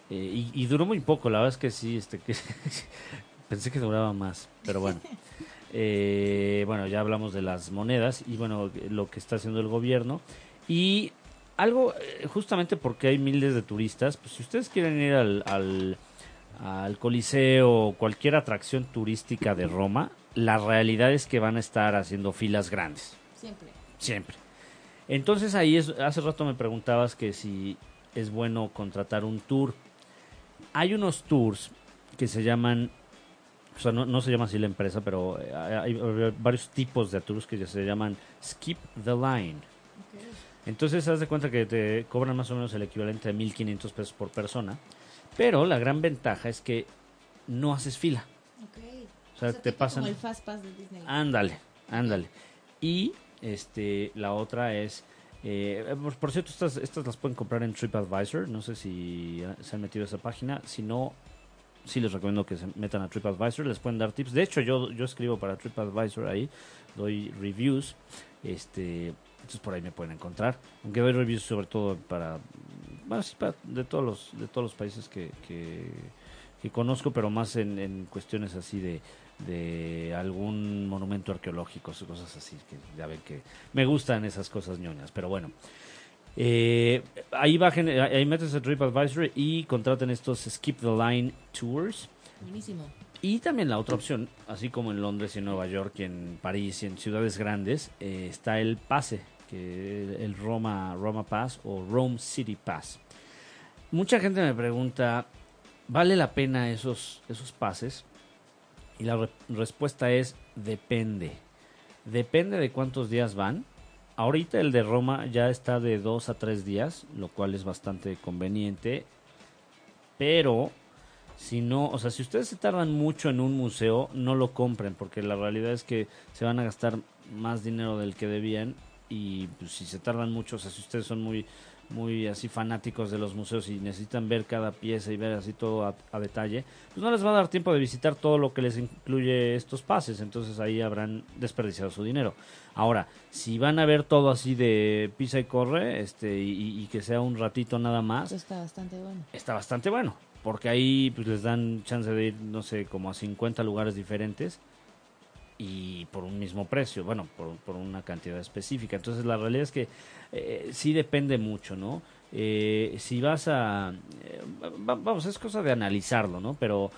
eh, y, y duró muy poco, la verdad es que sí, este, que pensé que duraba más, pero bueno. Eh, bueno, ya hablamos de las monedas y bueno, lo que está haciendo el gobierno. Y algo, eh, justamente porque hay miles de turistas, pues si ustedes quieren ir al, al, al Coliseo o cualquier atracción turística de Roma, la realidad es que van a estar haciendo filas grandes. Siempre. Siempre. Entonces ahí es, hace rato me preguntabas que si es bueno contratar un tour. Hay unos tours que se llaman, o sea, no, no se llama así la empresa, pero eh, hay, hay varios tipos de tours que ya se llaman Skip the Line. Entonces, haz de cuenta que te cobran más o menos el equivalente a 1.500 pesos por persona. Pero la gran ventaja es que no haces fila. Ok. O sea, te pasan... Como el Fast Pass de Disney. Ándale, ándale. Y este, la otra es... eh, por, por cierto, estas, estas las pueden comprar en TripAdvisor. No sé si se han metido a esa página. Si no, sí les recomiendo que se metan a TripAdvisor. Les pueden dar tips. De hecho, yo, yo escribo para TripAdvisor ahí. Doy reviews. Este, entonces por ahí me pueden encontrar. Aunque doy reviews sobre todo para... Bueno, sí, para- de, todos los, de todos los países que, que, que conozco, pero más en, en cuestiones así de, de algún monumento arqueológico, o cosas así, que ya ven que me gustan esas cosas ñoñas, pero bueno. Eh, ahí bajen, ahí métanse a TripAdvisor y contraten estos Skip the Line Tours. Buenísimo. Y también la otra opción, así como en Londres y en Nueva York y en París y en ciudades grandes, eh, está el pase, el Roma, Roma Pass o Rome City Pass. Mucha gente me pregunta, ¿vale la pena esos, esos pases? Y la re- respuesta es, depende. Depende de cuántos días van. Ahorita el de Roma ya está de dos a tres días, lo cual es bastante conveniente. Pero si no, o sea, si ustedes se tardan mucho en un museo, no lo compren, porque la realidad es que se van a gastar más dinero del que debían y pues, si se tardan mucho, o sea, si ustedes son muy muy así fanáticos de los museos y necesitan ver cada pieza y ver así todo a, a detalle, pues no les va a dar tiempo de visitar todo lo que les incluye estos pases, entonces ahí habrán desperdiciado su dinero. Ahora, si van a ver todo así de pisa y corre, este y, y que sea un ratito nada más, está bastante bueno. está bastante bueno, porque ahí pues les dan chance de ir, no sé, como a 50 lugares diferentes y por un mismo precio, bueno, por, por una cantidad específica. Entonces la realidad es que eh, sí depende mucho, ¿no? Eh, si vas a... eh, va- vamos, es cosa de analizarlo, ¿no? Pero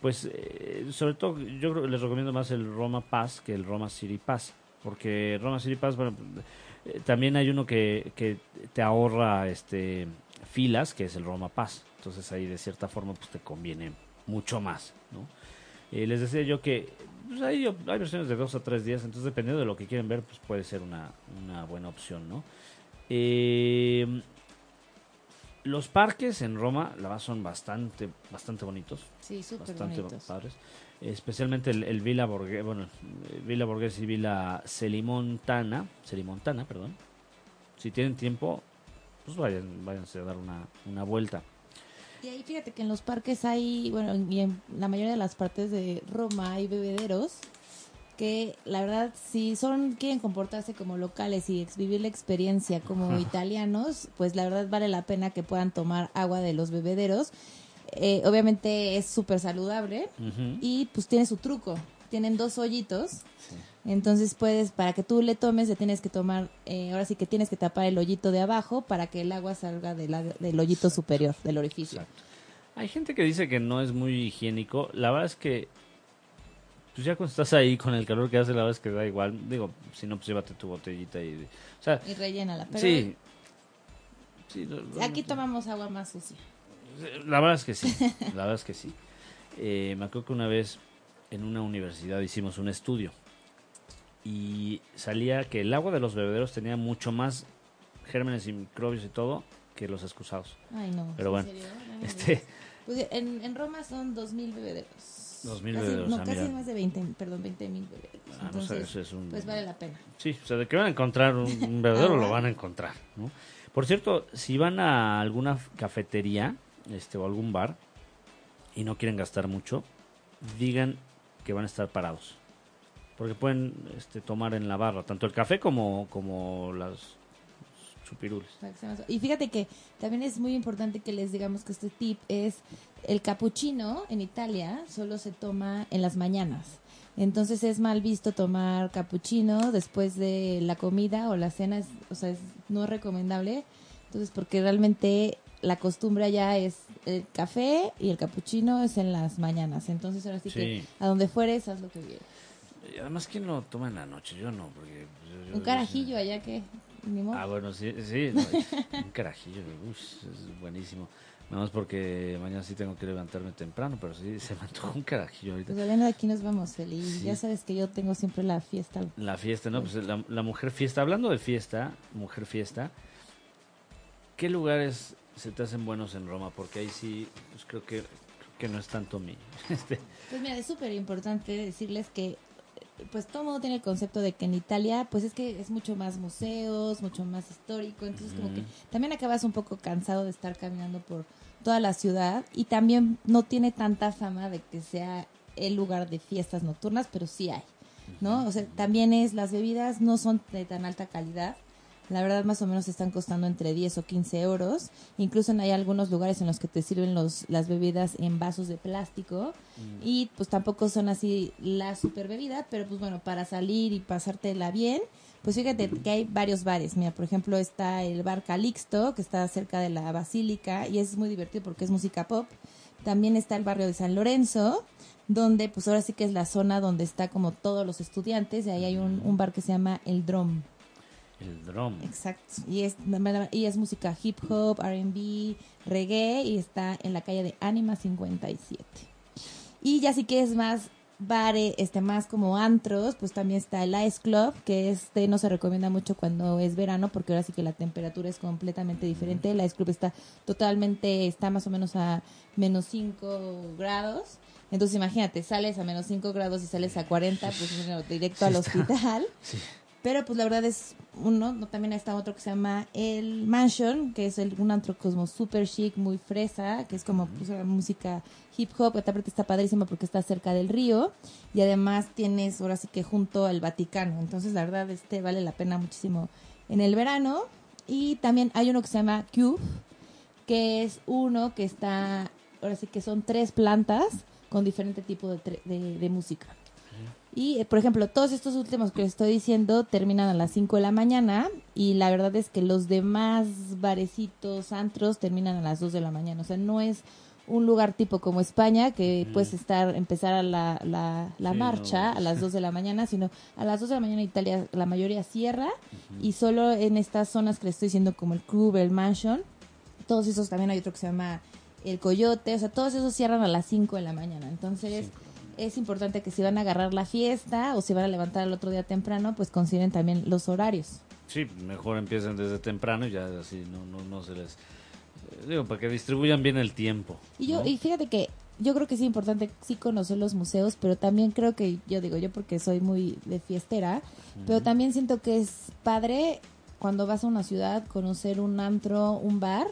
pues eh, sobre todo yo les recomiendo más el Roma Pass que el Roma City Pass, porque Roma City Pass, bueno, también hay uno que, que te ahorra este filas, que es el Roma Pass. Entonces ahí de cierta forma pues te conviene mucho más, ¿no? Les decía yo que pues, hay, op- hay versiones de dos a tres días, entonces dependiendo de lo que quieren ver, pues puede ser una, una buena opción, ¿no? Eh, los parques en Roma, la verdad, son bastante, bastante bonitos Sí, súper bastante bonitos. padres. Especialmente el, el Villa Borghese, bueno, Villa Borghese y Villa Celimontana, Celimontana, perdón. Si tienen tiempo, pues vayan, váyanse a dar una, una vuelta. Y ahí fíjate que en los parques hay, bueno, y en la mayoría de las partes de Roma hay bebederos que la verdad si son quieren comportarse como locales y vivir la experiencia como italianos, pues la verdad vale la pena que puedan tomar agua de los bebederos. Eh, obviamente es súper saludable y pues tiene su truco. Tienen dos hoyitos. Entonces puedes, para que tú le tomes, le tienes que tomar, eh, ahora sí que tienes que tapar el hoyito de abajo para que el agua salga del hoyito superior, del orificio. Exacto. Hay gente que dice que no es muy higiénico. La verdad es que, pues ya cuando estás ahí con el calor que hace, la verdad es que da igual. Digo, si no, pues llévate tu botellita y... O sea, Y rellénala. Pero sí. Sí, lo- lo- aquí tomamos agua más sucia. La verdad es que sí, la verdad es que sí. Eh, me acuerdo que una vez en una universidad hicimos un estudio y salía que el agua de los bebederos tenía mucho más gérmenes y microbios y todo que los excusados. Ay, no. Pero ¿en bueno? No Este. Pues en, en Roma son 2.000 bebederos. 2.000 Casi- bebederos, No, ah, casi mira. más de 20, perdón, 20.000 bebederos. ah, no sé, Entonces, eso es un... pues vale la pena. Sí, o sea, de que van a encontrar un, un bebedero lo van a encontrar, ¿no? Por cierto, si van a alguna cafetería este, o algún bar y no quieren gastar mucho, digan que van a estar parados. Porque pueden este, tomar en la barra tanto el café como, como las, chupirules. Y fíjate que también es muy importante que les digamos que este tip es el cappuccino en Italia solo se toma en las mañanas. Entonces es mal visto tomar cappuccino después de la comida o la cena, es, o sea, es no recomendable. Entonces porque realmente la costumbre allá es el café y el cappuccino es en las mañanas. Entonces ahora sí, que a donde fueres haz lo que quieras. Y además, ¿quién lo toma en la noche? Yo no, porque... yo- yo- Un carajillo allá que. Ah, bueno, sí, sí. no, un carajillo, uy, es buenísimo. Nada más porque mañana sí tengo que levantarme temprano, pero sí se me antojó un carajillo ahorita. Pues de aquí nos vamos, feliz. Sí. Ya sabes que yo tengo siempre la fiesta. La fiesta, ¿no? Pues la, la mujer fiesta. Hablando de fiesta, mujer fiesta, ¿qué lugares se te hacen buenos en Roma? Porque ahí sí, pues creo que, creo que no es tanto mi... Este, Pues mira, es súper importante decirles que pues todo mundo tiene el concepto de que en Italia pues es que es mucho más museos, mucho más histórico, entonces como que también acabas un poco cansado de estar caminando por toda la ciudad y también no tiene tanta fama de que sea el lugar de fiestas nocturnas, pero sí hay, ¿no? O sea, también es las bebidas no son de tan alta calidad. La verdad, más o menos están costando entre 10 o 15 euros. Incluso hay algunos lugares en los que te sirven los, las bebidas en vasos de plástico. Y pues tampoco son así la super bebida, pero pues bueno, para salir y pasártela bien, pues fíjate que hay varios bares. Mira, por ejemplo, está el bar Calixto, que está cerca de la Basílica, y es muy divertido porque es música pop. También está el barrio de San Lorenzo, donde pues ahora sí que es la zona donde está como todos los estudiantes, y ahí hay un, un bar que se llama El Drum. El drum. Exacto. Y es, y es música hip hop, RB, reggae y está en la calle de Anima 57. Y ya si quieres más bare, este más como antros, pues también está el Ice Club, que este no se recomienda mucho cuando es verano porque ahora sí que la temperatura es completamente diferente. El Ice Club está totalmente, está más o menos a menos 5 grados. Entonces imagínate, sales a menos 5 grados y sales a 40, pues bueno, directo al Sí está. hospital. Sí. Pero pues la verdad es uno, no, también está otro que se llama El Mansion, que es el, un antro como super chic, muy fresa, que es como pues, música hip hop, que aparte está padrísimo porque está cerca del río y además tienes ahora sí que junto al Vaticano, entonces la verdad este vale la pena muchísimo en el verano. Y también hay uno que se llama Cube, que es uno que está, ahora sí que son tres plantas con diferente tipo de, de música. Y, eh, por ejemplo, todos estos últimos que les estoy diciendo terminan a las 5 de la mañana y la verdad es que los demás barecitos, antros, terminan a las 2 de la mañana. O sea, no es un lugar tipo como España que puedes estar, empezar a la, la, la Sí, marcha no, a las 2 de la mañana, sino a las 2 de la mañana Italia la mayoría cierra y solo en estas zonas que les estoy diciendo como el club, el mansion, todos esos también hay otro que se llama el coyote, o sea, todos esos cierran a las 5 de la mañana. Entonces, es importante que si van a agarrar la fiesta o si van a levantar el otro día temprano, pues consideren también los horarios. Sí, mejor empiecen desde temprano y ya así no, no, no se les... eh, Digo, para que distribuyan bien el tiempo. Y yo ¿no? y fíjate que yo creo que es importante sí conocer los museos, pero también creo que yo digo yo porque soy muy de fiestera, pero también siento que es padre cuando vas a una ciudad conocer un antro, un bar.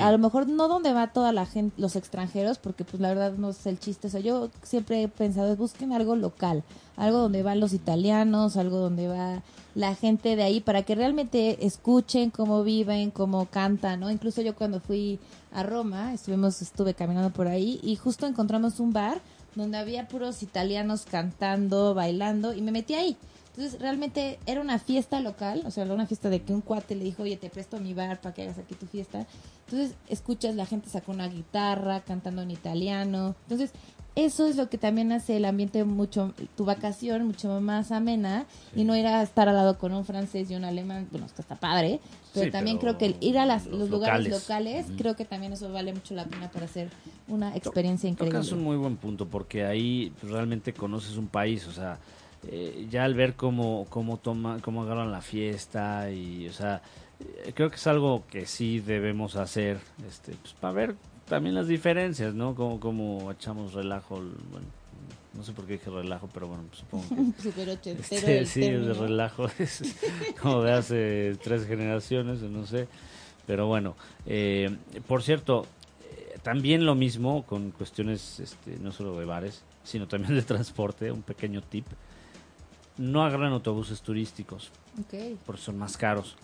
A lo mejor no donde va toda la gente, los extranjeros, porque pues la verdad no es el chiste. O sea, yo siempre he pensado, busquen algo local, algo donde van los italianos, algo donde va la gente de ahí, para que realmente escuchen cómo viven, cómo cantan, ¿no? Incluso yo cuando fui a Roma, estuvimos, estuve caminando por ahí y justo encontramos un bar donde había puros italianos cantando, bailando y me metí ahí. Entonces, realmente era una fiesta local, o sea, era una fiesta de que un cuate le dijo, oye, te presto mi bar para que hagas aquí tu fiesta. Entonces, escuchas, la gente sacó una guitarra, cantando en italiano. Entonces, eso es lo que también hace el ambiente mucho, tu vacación mucho más amena y no ir a estar al lado con un francés y un alemán, bueno, esto está padre, pero Sí, también pero creo que el ir a las, los los, lugares locales. creo que también eso vale mucho la pena para hacer una experiencia increíble. Tocas un muy buen punto porque ahí pues, realmente conoces un país, o sea, eh, ya al ver cómo cómo toma cómo agarran la fiesta y o sea, eh, creo que es algo que sí debemos hacer este pues, para ver también las diferencias, ¿no? Como como echamos relajo, el- bueno, no sé por qué dije relajo, pero bueno, pues, supongo que ochentero este, el sí, el relajo es como de hace tres generaciones, no sé. Pero bueno, eh, por cierto, eh, también lo mismo con cuestiones este, no solo de bares, sino también de transporte, un pequeño tip. No agarran autobuses turísticos, Ok. porque son más caros.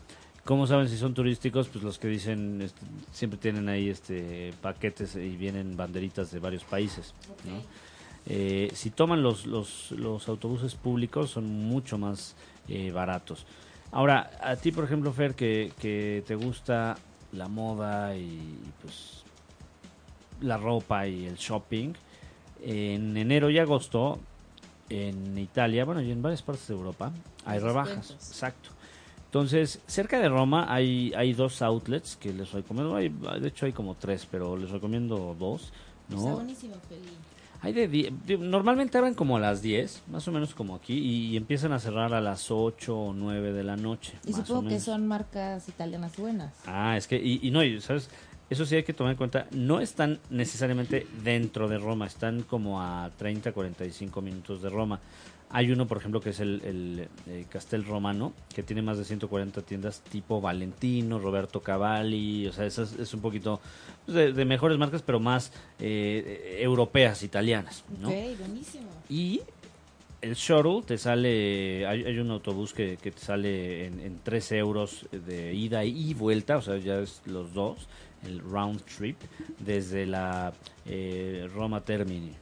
¿Cómo saben si son turísticos? Pues los que dicen, este, siempre tienen ahí este paquetes y vienen banderitas de varios países. ¿no? Eh, si toman los, los, los autobuses públicos son mucho más eh, baratos. Ahora, a ti, por ejemplo, Fer, que, que te gusta la moda y pues la ropa y el shopping, en enero y agosto en Italia, bueno, y en varias partes de Europa hay rebajas. Exacto. Entonces, cerca de Roma hay, hay dos outlets que les recomiendo. Hay, de hecho, hay como tres, pero les recomiendo dos. ¿no? Está buenísimo, Feli. Hay de, de- normalmente abren como a las 10, más o menos como aquí, y, empiezan a cerrar a las 8 o 9 de la noche. Y más o supongo que son marcas italianas buenas. Ah, es que, y, y no, y, ¿sabes? Eso sí hay que tomar en cuenta, no están necesariamente dentro de Roma, están como a 30, 45 minutos de Roma. Hay uno, por ejemplo, que es el, el, eh, Castel Romano, que tiene más de 140 tiendas tipo Valentino, Roberto Cavalli, o sea, es, es un poquito pues, de, de mejores marcas, pero más eh, europeas, italianas, ¿no? Buenísimo. Y el shuttle te sale, hay, hay un autobús que, que te sale en, en 13 euros de ida y vuelta, o sea, ya es los dos, el round trip, desde la eh, Roma Termini.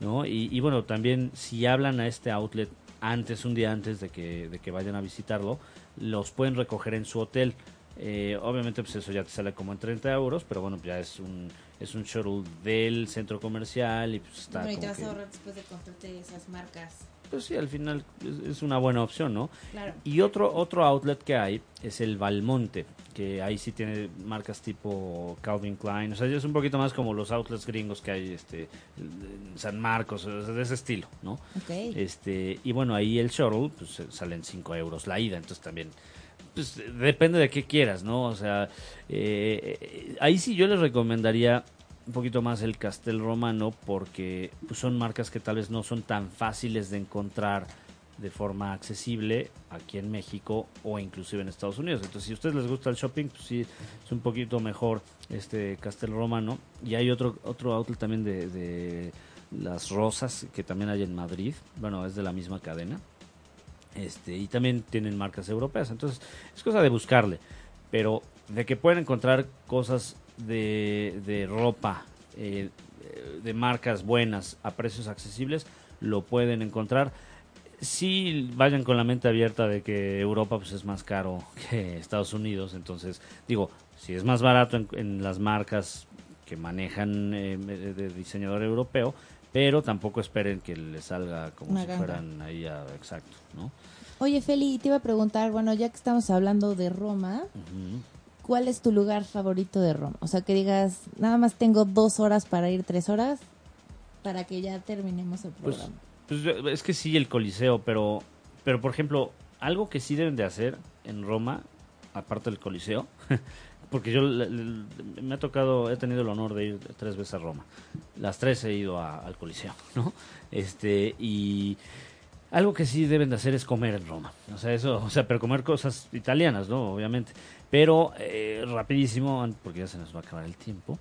¿no? Y, y bueno, también si hablan a este outlet antes, un día antes de que, de que vayan a visitarlo, los pueden recoger en su hotel. Eh, obviamente, pues eso ya te sale como en 30 euros, pero bueno, ya es un, es un shuttle del centro comercial y pues está Bueno, y te vas que- a ahorrar después de comprarte esas marcas. Pues sí, al final es, una buena opción, ¿no? Claro. Y otro otro outlet que hay es el Valmonte, que ahí sí tiene marcas tipo Calvin Klein, o sea, es un poquito más como los outlets gringos que hay este en San Marcos, o sea, de ese estilo, ¿no? Ok. Este, y bueno, ahí el shuttle pues salen 5 euros la ida, entonces también pues depende de qué quieras, ¿no? O sea, eh, ahí sí yo les recomendaría un poquito más el Castel Romano porque pues, son marcas que tal vez no son tan fáciles de encontrar de forma accesible aquí en México o inclusive en Estados Unidos. Entonces, si a ustedes les gusta el shopping, pues sí, es un poquito mejor este Castel Romano. Y hay otro otro outlet también de, de las rosas que también hay en Madrid. Bueno, es de la misma cadena. Este, y también tienen marcas europeas. Entonces, es cosa de buscarle. Pero de que pueden encontrar cosas de, de ropa, eh, de marcas buenas a precios accesibles, lo pueden encontrar. Sí, vayan con la mente abierta de que Europa pues, es más caro que Estados Unidos. Entonces, digo, si es más barato en, en las marcas que manejan eh, de diseñador europeo, pero tampoco esperen que les salga como Una si ganga. fueran ahí a, exacto, ¿no? Oye, Feli, te iba a preguntar, bueno, ya que estamos hablando de Roma. ¿Cuál es tu lugar favorito de Roma? O sea, que digas, nada más tengo dos horas para ir, tres horas, para que ya terminemos el Pues, programa. pues es que sí, el Coliseo, pero, pero por ejemplo, algo que sí deben de hacer en Roma, aparte del Coliseo, porque yo me ha tocado, he tenido el honor de ir tres veces a Roma. Las tres he ido a- al Coliseo, ¿no? Este, y algo que sí deben de hacer es comer en Roma. O sea, eso, o sea, pero comer cosas italianas, ¿no? Obviamente. Pero eh, rapidísimo, porque ya se nos va a acabar el tiempo.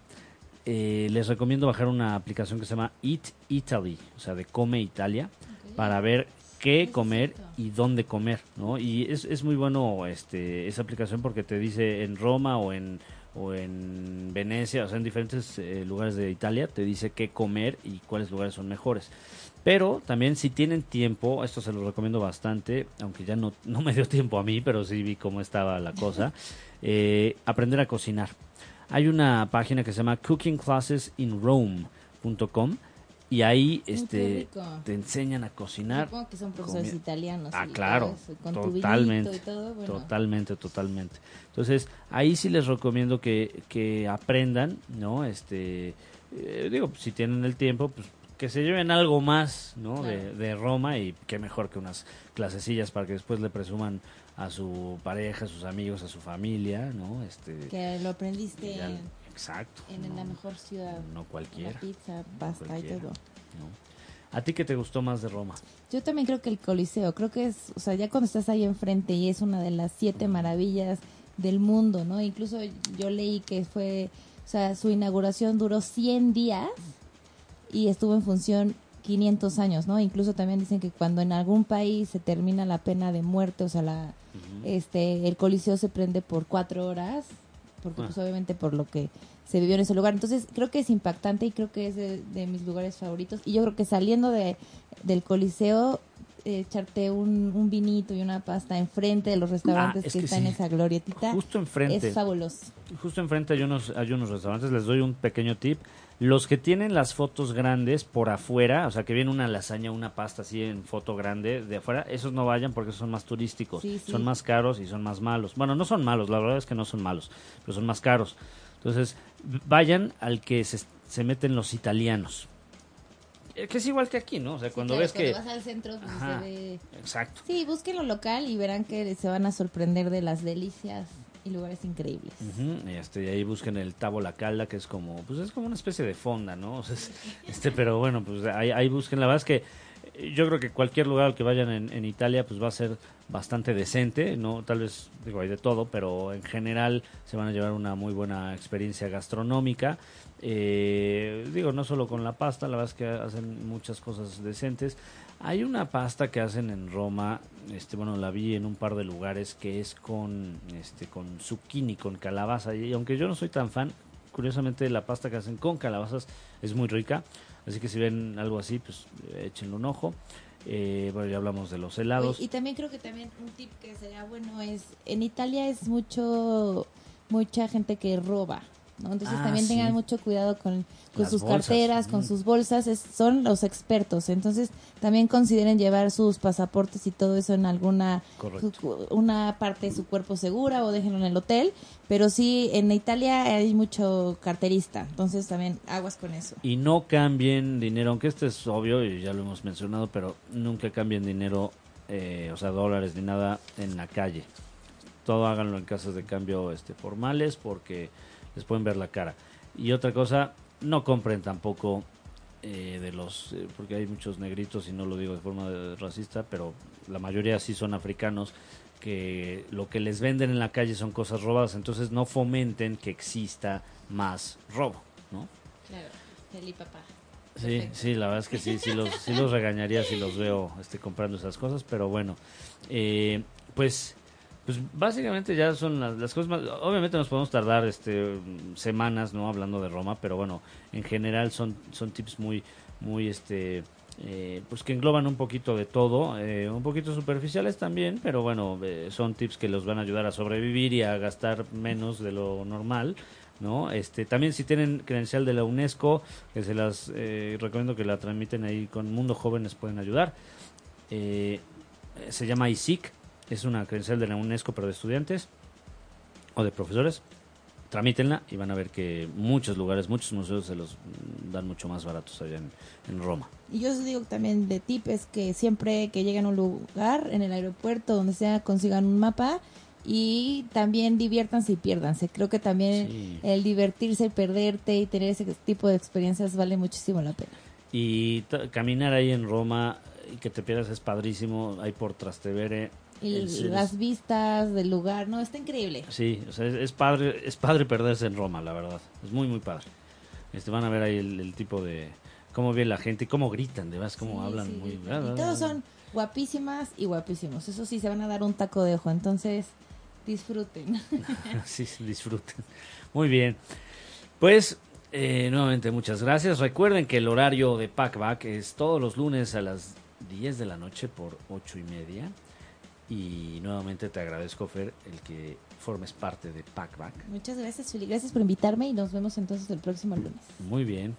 eh, les recomiendo bajar una aplicación que se llama Eat Italy, o sea, de Come Italia, para ver qué comer y dónde comer, ¿no? Y es, es muy bueno este esa aplicación porque te dice en Roma o en o en Venecia, o sea, en diferentes eh, lugares de Italia, te dice qué comer y cuáles lugares son mejores. Pero también si tienen tiempo, esto se lo recomiendo bastante, aunque ya no, no me dio tiempo a mí, pero sí vi cómo estaba la cosa, eh, aprender a cocinar. Hay una página que se llama cookingclassesinrome.com y ahí este rico. te enseñan a cocinar. Supongo que son profesores comida. italianos. Ah, claro, eso, con tu totalmente, vinito y todo, bueno. Totalmente, totalmente. Entonces, ahí sí les recomiendo que, que aprendan, ¿no? Este, eh, digo, si tienen el tiempo, pues que se lleven algo más, ¿no? De, Claro. de Roma y qué mejor que unas clasecillas para que después le presuman a su pareja, a sus amigos, a su familia, ¿no? Este, Que lo aprendiste ya- en, exacto. en no, la mejor ciudad. no cualquiera. La pizza, pasta y todo. ¿no? ¿A ti qué te gustó más de Roma? Yo también creo que el Coliseo, creo que es, o sea, ya cuando estás ahí enfrente y es una de las siete maravillas del mundo, ¿no? Incluso yo leí que fue, o sea, su inauguración duró 100 días y estuvo en función 500 años, ¿no? Incluso también dicen que cuando en algún país se termina la pena de muerte, o sea, la, Este, el Coliseo se prende por cuatro horas, porque Ah. pues obviamente por lo que se vivió en ese lugar. Entonces creo que es impactante y creo que es de, de mis lugares favoritos. Y yo creo que saliendo de, del Coliseo, eh, echarte un, un vinito y una pasta enfrente de los restaurantes Ah, es que, que están sí. en esa glorietita. Justo enfrente. Es fabuloso. Justo enfrente hay unos, hay unos restaurantes, les doy un pequeño tip. Los que tienen las fotos grandes por afuera, o sea, que viene una lasaña, una pasta así en foto grande de afuera, esos no vayan porque son más turísticos, Sí, sí. son más caros y son más malos. Bueno, no son malos, la verdad es que no son malos, pero son más caros. Entonces, vayan al que se, se meten los italianos. Eh, Que es igual que aquí, ¿no? O sea, cuando Claro, ves que... vas al centro pues, Ajá. se ve... Exacto. Sí, busquen lo local y verán que se van a sorprender de las delicias lugares increíbles. Este, y ahí busquen el tabo la calda, que es como, pues es como una especie de fonda, ¿no? Este, pero bueno, pues ahí, ahí busquen. La verdad es que eh, yo creo que cualquier lugar al que vayan en, en Italia, pues va a ser bastante decente, ¿no? Tal vez, digo, hay de todo, pero en general se van a llevar una muy buena experiencia gastronómica. Eh, digo, no solo con la pasta, la verdad es que hacen muchas cosas decentes. Hay una pasta que hacen en Roma, este, bueno, la vi en un par de lugares que es con, este, con zucchini, con calabaza. Y aunque yo no soy tan fan, curiosamente la pasta que hacen con calabazas es muy rica. Así que si ven algo así, pues échenle un ojo. Eh, bueno, ya hablamos de los helados. Y también creo que también un tip que sería bueno es, en Italia es mucho, mucha gente que roba, ¿no? Entonces Ah, también sí. tengan mucho cuidado con, con sus bolsas, carteras, con mm. sus bolsas, es- son los expertos. Entonces también consideren llevar sus pasaportes y todo eso en alguna su- una parte de su cuerpo segura o déjenlo en el hotel. Pero sí, en Italia hay mucho carterista, entonces también aguas con eso. Y no cambien dinero, aunque esto es obvio y ya lo hemos mencionado, pero nunca cambien dinero, eh, o sea, dólares ni nada en la calle. Todo háganlo en casas de cambio este, formales porque les pueden ver la cara. Y otra cosa, no compren tampoco eh, de los, eh, porque hay muchos negritos y no lo digo de forma racista, pero la mayoría sí son africanos que lo que les venden en la calle son cosas robadas, entonces no fomenten que exista más robo, ¿no? Claro, Felipe papá. Sí, Perfecto. sí, la verdad es que sí, sí los, sí los regañaría si los veo este, comprando esas cosas, pero bueno, eh, pues, pues básicamente ya son las, cosas más, obviamente nos podemos tardar este, semanas, ¿no? Hablando de Roma, pero bueno, en general son, son tips muy, muy, este, eh, pues que engloban un poquito de todo, eh, un poquito superficiales también, pero bueno, eh, son tips que los van a ayudar a sobrevivir y a gastar menos de lo normal. ¿no? Este, también si tienen credencial de la UNESCO, que se las eh, recomiendo que la tramiten ahí con Mundo Jóvenes pueden ayudar. Eh, se llama ISIC, es una credencial de la UNESCO pero de estudiantes o de profesores. Tramítenla y van a ver que muchos lugares, muchos museos se los dan mucho más baratos allá en, en Roma. Y yo os digo también de tip es que siempre que lleguen a un lugar, en el aeropuerto, donde sea, consigan un mapa y también diviértanse y piérdanse. Creo que también Sí. el divertirse, perderte y tener ese tipo de experiencias vale muchísimo la pena. Y caminar ahí en Roma y que te pierdas es padrísimo, ahí por Trastevere. Y las vistas del lugar, no, está increíble. Sí, o sea, es, es padre, es padre perderse en Roma, la verdad. Es muy, muy padre. Este, van a ver ahí el, el tipo de cómo ve la gente cómo gritan, de verdad, cómo Sí, hablan sí, muy y todos son guapísimas y guapísimos. Eso sí, se van a dar un taco de ojo. Entonces, disfruten. sí, sí, disfruten. Muy bien. Pues, eh, nuevamente, muchas gracias. Recuerden que el horario de Packback es todos los lunes a las 10 de la noche por 8 y media. Y nuevamente te agradezco, Fer, el que formes parte de Packback. Muchas gracias, Fili. Gracias por invitarme y nos vemos entonces el próximo lunes. Muy bien.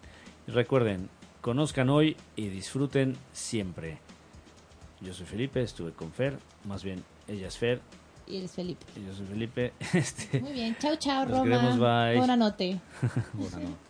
Recuerden, conozcan hoy y disfruten siempre. Yo soy Felipe, estuve con Fer, más bien ella es Fer Y eres Felipe. y yo soy Felipe. Este, Muy bien. Chao, chao, Roma. queremos, bye. Buena noche. bueno, no.